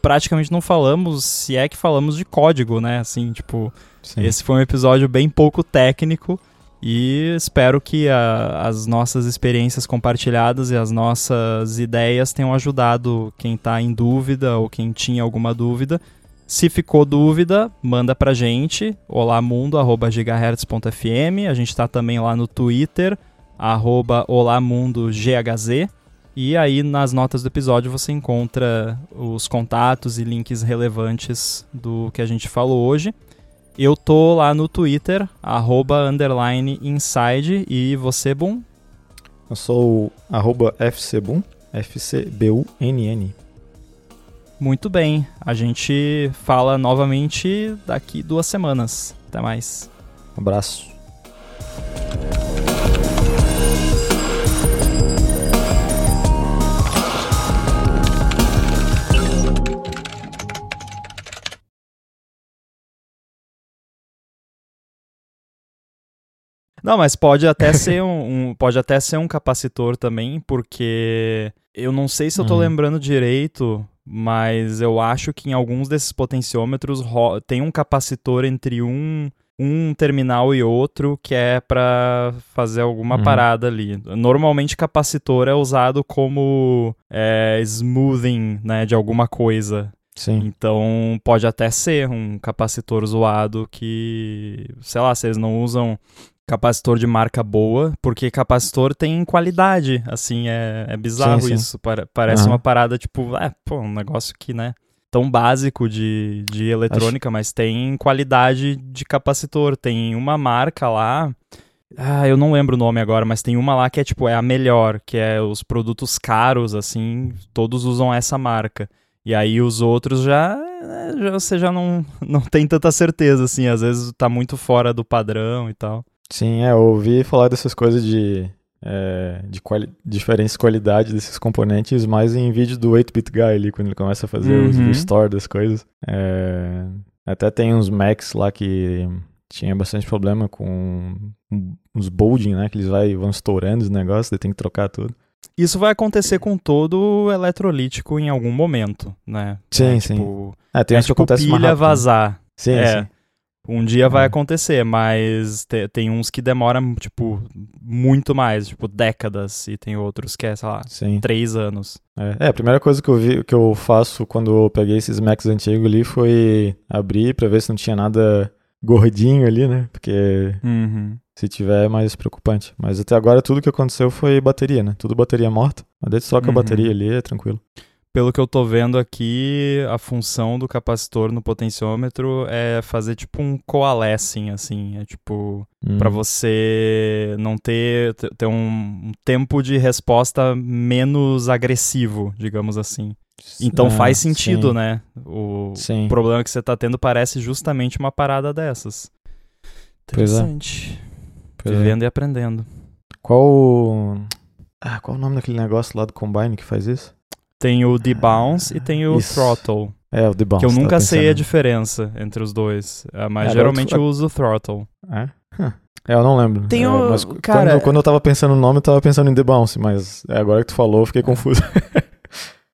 [SPEAKER 1] praticamente não falamos, se é que falamos de código, né? Assim, tipo, Sim. esse foi um episódio bem pouco técnico e espero que a, as nossas experiências compartilhadas e as nossas ideias tenham ajudado quem está em dúvida ou quem tinha alguma dúvida se ficou dúvida, manda pra gente, olamundo.gigahertz.fm. A gente tá também lá no Twitter, arroba olamundogHz. E aí nas notas do episódio você encontra os contatos e links relevantes do que a gente falou hoje. Eu tô lá no Twitter, arroba underline inside. E você, Boom?
[SPEAKER 2] Eu sou arroba FCBoom, F-C-B-U-N-N.
[SPEAKER 1] Muito bem, a gente fala novamente daqui duas semanas. Até mais.
[SPEAKER 2] Um abraço.
[SPEAKER 1] Não, mas pode até ser um, um, pode até ser um capacitor também, porque eu não sei se eu tô hum. lembrando direito, mas eu acho que em alguns desses potenciômetros tem um capacitor entre um um terminal e outro que é para fazer alguma
[SPEAKER 2] Uhum.
[SPEAKER 1] parada ali. Normalmente capacitor é usado como é, smoothing, né, de alguma coisa.
[SPEAKER 2] Sim.
[SPEAKER 1] Então pode até ser um capacitor zoado que, sei lá, se eles não usam capacitor de marca boa, porque capacitor tem qualidade, assim, é, é bizarro
[SPEAKER 2] Sim, sim.
[SPEAKER 1] isso. Pare- parece uma parada tipo, é, pô, um negócio que, né, tão básico de, de eletrônica, mas tem qualidade de capacitor. Tem uma marca lá. Ah, eu não lembro o nome agora, mas tem uma lá que é tipo, é a melhor, que é os produtos caros, assim, todos usam essa marca. E aí os outros já, eh, já você já não, não tem tanta certeza, assim, às vezes tá muito fora do padrão e tal.
[SPEAKER 2] Sim, é, eu ouvi falar dessas coisas de, é, de quali diferentes qualidades desses componentes mais em vídeo do 8-bit guy ali, quando ele começa a fazer os
[SPEAKER 1] Uhum.
[SPEAKER 2] restore das coisas. É, até tem uns Macs lá que tinha bastante problema com os bolding, né, que eles vai, vão estourando os negócios, daí tem que trocar tudo.
[SPEAKER 1] Isso vai acontecer com todo eletrolítico em algum momento, né?
[SPEAKER 2] Sim,
[SPEAKER 1] é,
[SPEAKER 2] sim.
[SPEAKER 1] Tipo,
[SPEAKER 2] É, tem
[SPEAKER 1] é
[SPEAKER 2] uns que
[SPEAKER 1] tipo
[SPEAKER 2] acontece
[SPEAKER 1] pilha
[SPEAKER 2] né?
[SPEAKER 1] vazar.
[SPEAKER 2] Sim,
[SPEAKER 1] é.
[SPEAKER 2] sim.
[SPEAKER 1] Um dia vai
[SPEAKER 2] Uhum.
[SPEAKER 1] acontecer, mas te- tem uns que demoram, tipo, muito mais, tipo, décadas, e tem outros que é, sei lá,
[SPEAKER 2] Sim.
[SPEAKER 1] três anos.
[SPEAKER 2] É, é, a primeira coisa que eu vi, que eu faço quando eu peguei esses Macs antigos ali foi abrir pra ver se não tinha nada gordinho ali, né? Porque
[SPEAKER 1] Uhum.
[SPEAKER 2] se tiver é mais preocupante. Mas até agora tudo que aconteceu foi bateria, né? Tudo bateria morta. Mas daí tu troca
[SPEAKER 1] Uhum.
[SPEAKER 2] a bateria ali, é tranquilo.
[SPEAKER 1] Pelo que eu tô vendo aqui, a função do capacitor no potenciômetro é fazer tipo um coalescing, assim. É tipo,
[SPEAKER 2] Hum.
[SPEAKER 1] Pra você não ter, ter- um, um tempo de resposta menos agressivo, digamos assim. Então
[SPEAKER 2] Ah,
[SPEAKER 1] faz sentido,
[SPEAKER 2] sim.
[SPEAKER 1] né? O
[SPEAKER 2] Sim.
[SPEAKER 1] problema que você tá tendo parece justamente uma parada dessas.
[SPEAKER 2] É.
[SPEAKER 1] Interessante.
[SPEAKER 2] Pois é.
[SPEAKER 1] Vivendo e aprendendo.
[SPEAKER 2] Qual o... Ah, qual o nome daquele negócio lá do Combine que faz isso?
[SPEAKER 1] Tem o debounce e tem o
[SPEAKER 2] Isso.
[SPEAKER 1] throttle.
[SPEAKER 2] É, o debounce.
[SPEAKER 1] que eu nunca sei a diferença entre os dois. Ah, Mas
[SPEAKER 2] É,
[SPEAKER 1] geralmente
[SPEAKER 2] tu-
[SPEAKER 1] eu uso o throttle.
[SPEAKER 2] É? Huh. É, eu não lembro.
[SPEAKER 1] Tem
[SPEAKER 2] É,
[SPEAKER 1] o-
[SPEAKER 2] mas
[SPEAKER 1] cara-
[SPEAKER 2] quando, quando eu tava pensando no nome, eu tava pensando em debounce, mas é, agora que tu falou, eu fiquei confuso.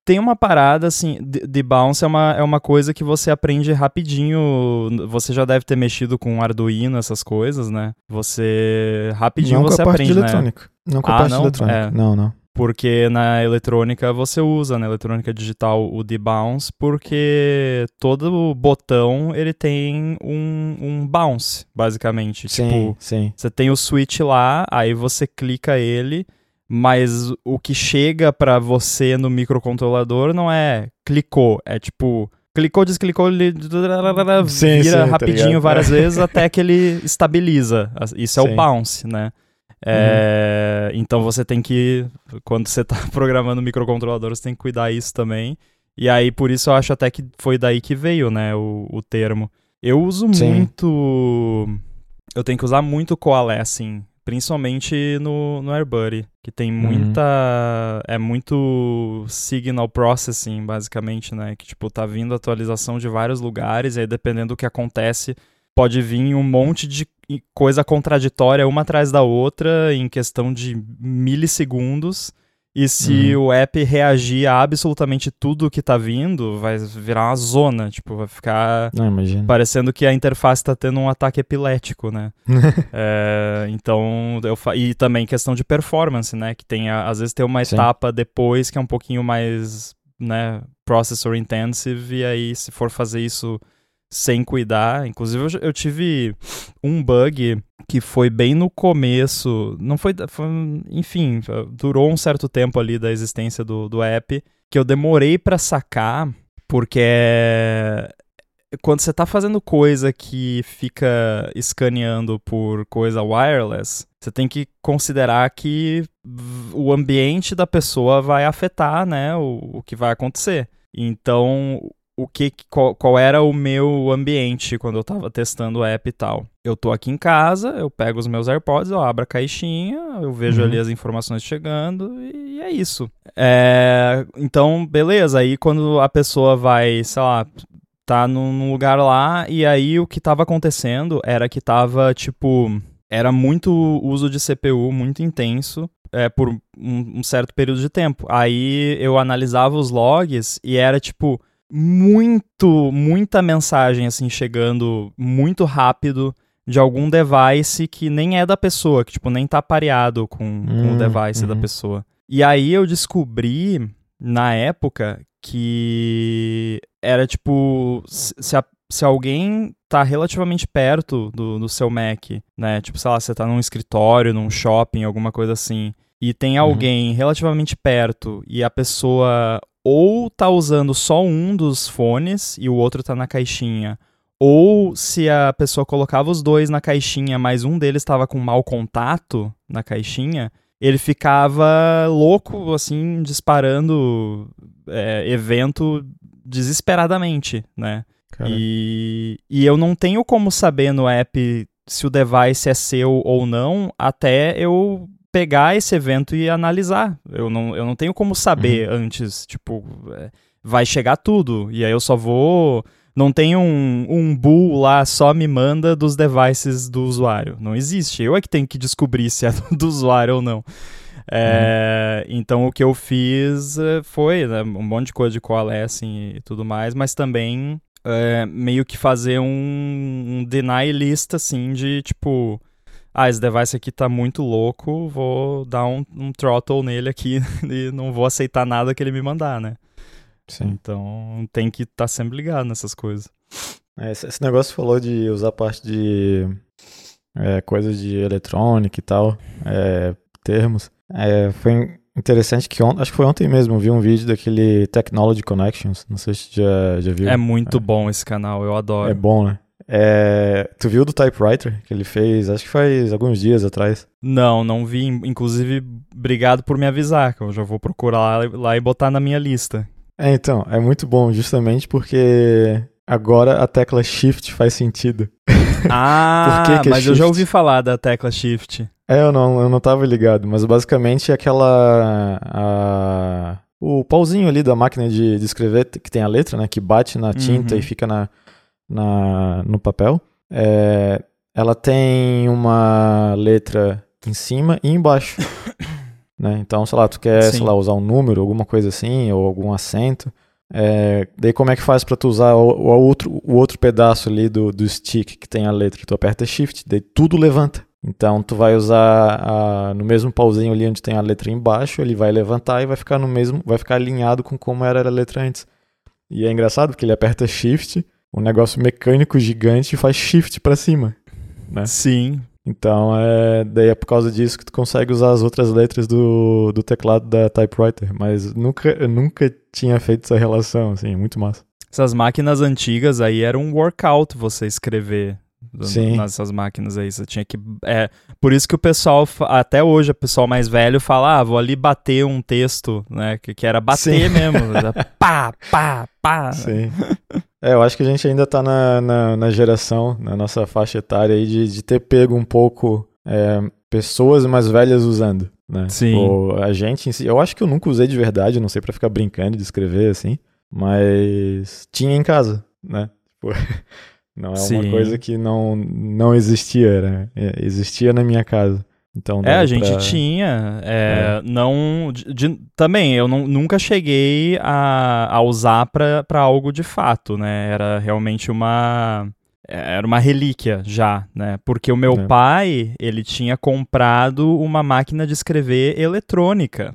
[SPEAKER 1] Tem uma parada, assim, de bounce é uma, é uma coisa que você aprende rapidinho. Você já deve ter mexido com Arduino, essas coisas, né? Você. Rapidinho
[SPEAKER 2] não
[SPEAKER 1] você
[SPEAKER 2] com a parte
[SPEAKER 1] aprende,
[SPEAKER 2] de
[SPEAKER 1] né?
[SPEAKER 2] eletrônica. Não com a
[SPEAKER 1] Ah,
[SPEAKER 2] parte
[SPEAKER 1] não?
[SPEAKER 2] eletrônica.
[SPEAKER 1] É.
[SPEAKER 2] Não, não.
[SPEAKER 1] Porque na eletrônica você usa, na eletrônica digital, o debounce, porque todo botão ele tem um, um bounce, basicamente.
[SPEAKER 2] Sim,
[SPEAKER 1] Tipo,
[SPEAKER 2] sim.
[SPEAKER 1] Você tem o switch lá, aí você clica ele, mas o que chega pra você no microcontrolador não é clicou, é tipo clicou, desclicou, ele
[SPEAKER 2] Sim,
[SPEAKER 1] vira
[SPEAKER 2] sim, tá
[SPEAKER 1] rapidinho
[SPEAKER 2] ligado.
[SPEAKER 1] várias vezes até que ele estabiliza. Isso é
[SPEAKER 2] Sim.
[SPEAKER 1] o bounce, né? É, Então você tem que, quando você tá programando microcontrolador, você tem que cuidar isso também. E aí, por isso eu acho até que foi daí que veio, né, o, o termo. Eu uso
[SPEAKER 2] Sim.
[SPEAKER 1] muito. Eu tenho que usar muito coalescing, principalmente no, no AirBuddy, que tem
[SPEAKER 2] Uhum.
[SPEAKER 1] muita. É muito signal processing, basicamente, né? Que, tipo, tá vindo atualização de vários lugares, e aí dependendo do que acontece, pode vir um monte de coisa contraditória uma atrás da outra em questão de milissegundos. E se
[SPEAKER 2] Uhum.
[SPEAKER 1] o app reagir a absolutamente tudo que tá vindo, vai virar uma zona. Tipo, vai ficar
[SPEAKER 2] Não,
[SPEAKER 1] parecendo que a interface tá tendo um ataque epilético, né? É, então, eu fa... e também questão de performance, né? Que tem, às vezes tem uma
[SPEAKER 2] Sim.
[SPEAKER 1] etapa depois que é um pouquinho mais, né, processor intensive, e aí se for fazer isso sem cuidar, inclusive eu, eu tive um bug que foi bem no começo, não foi, foi enfim, durou um certo tempo ali da existência do, do app, que eu demorei pra sacar, porque quando você tá fazendo coisa que fica escaneando por coisa wireless, você tem que considerar que o ambiente da pessoa vai afetar, né, o, o que vai acontecer. Então, o que qual, qual era o meu ambiente quando eu tava testando o app e tal? Eu tô aqui em casa, eu pego os meus AirPods, eu abro a caixinha, eu vejo
[SPEAKER 2] Uhum.
[SPEAKER 1] ali as informações chegando e é isso. É, então, beleza, aí quando a pessoa vai, sei lá, tá num, num lugar lá e aí o que tava acontecendo era que tava, tipo, era muito uso de CPU, muito intenso, é, por um, um certo período de tempo. Aí eu analisava os logs e era, tipo, muito, muita mensagem, assim, chegando muito rápido de algum device que nem é da pessoa, que tipo nem tá pareado com, hum, com o hum, device uhum. da pessoa. E aí eu descobri na época que era tipo se, a, se alguém tá relativamente perto do, do seu Mac, né? Tipo, sei lá, você tá num escritório, num shopping, alguma coisa assim, e tem uhum. alguém uhum. relativamente perto e a pessoa ou tá usando só um dos fones e o outro tá na caixinha, ou se a pessoa colocava os dois na caixinha, mas um deles estava com mau contato na caixinha, ele ficava louco, assim, disparando é, evento desesperadamente, né? E, e eu não tenho como saber no app se o device é seu ou não, até eu pegar esse evento e analisar. Eu não, eu não tenho como saber uhum. antes, tipo, é, vai chegar tudo. E aí eu só vou. Não tem um, um bull lá só me manda dos devices do usuário. Não existe. Eu é que tenho que descobrir se é do usuário ou não. É, uhum. Então o que eu fiz é, foi né, um monte de coisa de coalescing e tudo mais, mas também é, meio que fazer um, um deny list assim de tipo ah, esse device aqui tá muito louco, vou dar um, um throttle nele aqui e não vou aceitar nada que ele me mandar, né? Sim. Então tem que estar tá sempre ligado nessas coisas.
[SPEAKER 2] É, esse negócio falou de usar parte de é, coisas de eletrônica e tal, é, termos. É, foi interessante que ontem, acho que foi ontem mesmo, vi um vídeo daquele Technology Connections. Não sei se já, já viu.
[SPEAKER 1] É muito é. bom esse canal, eu adoro.
[SPEAKER 2] É bom, né? É, tu viu do typewriter que ele fez? Acho que faz alguns dias atrás.
[SPEAKER 1] Não, não vi. Inclusive, obrigado por me avisar, que eu já vou procurar lá e botar na minha lista.
[SPEAKER 2] É, então, é muito bom, justamente porque agora a tecla Shift faz sentido.
[SPEAKER 1] Ah, que que é mas shift? eu já ouvi falar da tecla Shift.
[SPEAKER 2] É, eu não, eu não tava ligado, mas basicamente é aquela. A, o pauzinho ali da máquina de, de escrever, que tem a letra, né? Que bate na tinta uhum. e fica na, na, no papel. É, ela tem uma letra em cima e embaixo. né? Então, sei lá, tu quer, Sim. sei lá, usar um número, alguma coisa assim, ou algum acento. É, daí como é que faz para tu usar o, o, outro, o outro pedaço ali do, do stick que tem a letra? Tu aperta Shift, daí tudo levanta. Então tu vai usar a, no mesmo pauzinho ali onde tem a letra embaixo, ele vai levantar e vai ficar no mesmo, vai ficar alinhado com como era a letra antes. E é engraçado porque ele aperta Shift, um negócio mecânico gigante faz Shift para cima, né?
[SPEAKER 1] Sim.
[SPEAKER 2] Então é daí é por causa disso que tu consegue usar as outras letras do, do teclado da typewriter, mas nunca eu nunca tinha feito essa relação, assim, é muito massa.
[SPEAKER 1] Essas máquinas antigas aí era um workout você escrever Sim. nessas máquinas aí. Você tinha que. É, por isso que o pessoal, até hoje, o pessoal mais velho fala: ah, vou ali bater um texto, né? Que, que era bater Sim. mesmo. pá, pá, pá.
[SPEAKER 2] Sim. É, eu acho que a gente ainda tá na, na, na geração, na nossa faixa etária aí, de, de ter pego um pouco é, pessoas mais velhas usando. Né?
[SPEAKER 1] Sim.
[SPEAKER 2] Ou a gente em si, eu acho que eu nunca usei de verdade, não sei para ficar brincando de escrever assim, mas tinha em casa, né? Tipo, não é Sim. uma coisa que não, não existia, né? Existia na minha casa. Então,
[SPEAKER 1] é, a gente pra... tinha. É, é. Não. De, de, também, eu não, nunca cheguei a, a usar para algo de fato, né? Era realmente uma. Era uma relíquia já, né? Porque o meu é. pai, ele tinha comprado uma máquina de escrever eletrônica.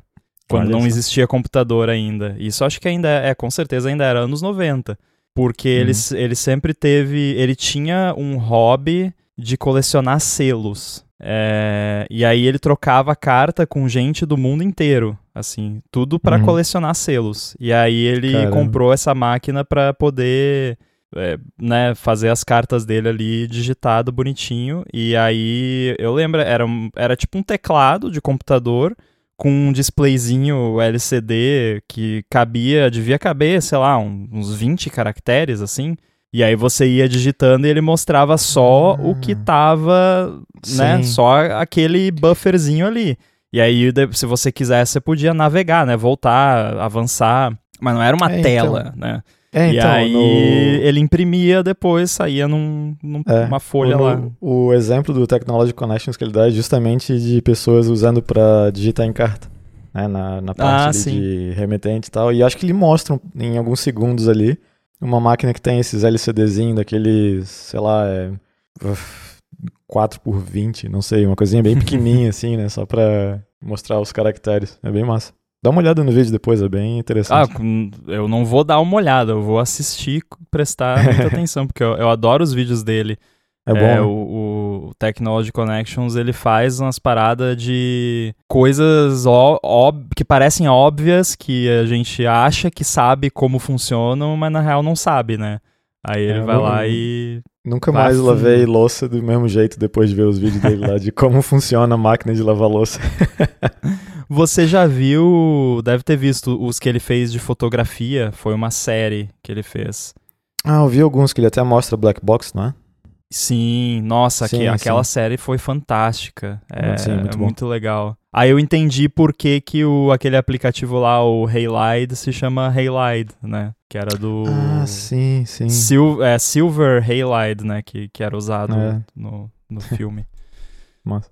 [SPEAKER 1] Quando Olha não isso. existia computador ainda. Isso acho que ainda é, com certeza ainda era anos 90. Porque uhum. ele, ele sempre teve. Ele tinha um hobby de colecionar selos. É, e aí ele trocava carta com gente do mundo inteiro, assim, tudo para uhum. colecionar selos. E aí ele Caramba. comprou essa máquina para poder é, né, fazer as cartas dele ali digitado bonitinho. E aí eu lembro, era, era tipo um teclado de computador com um displayzinho LCD que cabia, devia caber, sei lá, uns 20 caracteres assim. E aí você ia digitando e ele mostrava só o que ah. tava, né? Só aquele bufferzinho ali. E aí, se você quisesse, você podia navegar, né? Voltar, avançar. Mas não era uma é, tela, então. né? É, e então, aí no... ele imprimia depois, saía numa num, é, folha
[SPEAKER 2] no,
[SPEAKER 1] lá.
[SPEAKER 2] O exemplo do Technology Connections que ele dá é justamente de pessoas usando para digitar em carta. Né, na, na parte ah, de remetente e tal. E acho que ele mostra em alguns segundos ali uma máquina que tem esses LCDzinhos daqueles, sei lá, é, 4 por 20, não sei, uma coisinha bem pequenininha assim, né? Só pra mostrar os caracteres. É bem massa. Dá uma olhada no vídeo depois, é bem interessante.
[SPEAKER 1] Ah, eu não vou dar uma olhada, eu vou assistir, prestar muita atenção, porque eu, eu adoro os vídeos dele.
[SPEAKER 2] É bom.
[SPEAKER 1] É, o, o Technology Connections ele faz umas paradas de coisas ó, ó, que parecem óbvias, que a gente acha que sabe como funcionam, mas na real não sabe, né? Aí ele
[SPEAKER 2] É,
[SPEAKER 1] vai lá e.
[SPEAKER 2] Nunca
[SPEAKER 1] Vai
[SPEAKER 2] mais lavei louça do mesmo jeito depois de ver os vídeos dele lá, de como funciona a máquina de lavar louça.
[SPEAKER 1] Você já viu, deve ter visto os que ele fez de fotografia, foi uma série que ele fez.
[SPEAKER 2] Ah, eu vi alguns que ele até mostra Black Box, não é?
[SPEAKER 1] Sim, nossa,
[SPEAKER 2] Sim,
[SPEAKER 1] que, aquela
[SPEAKER 2] sim.
[SPEAKER 1] série foi fantástica. É,
[SPEAKER 2] Sim, muito
[SPEAKER 1] é
[SPEAKER 2] bom.
[SPEAKER 1] muito legal. Aí eu entendi por que, que o, aquele aplicativo lá, o Halide, se chama Halide, né? Que era do.
[SPEAKER 2] Ah, sim, sim.
[SPEAKER 1] Sil é, Silver Halide, né? Que, que era usado
[SPEAKER 2] É.
[SPEAKER 1] no, no filme.
[SPEAKER 2] Massa.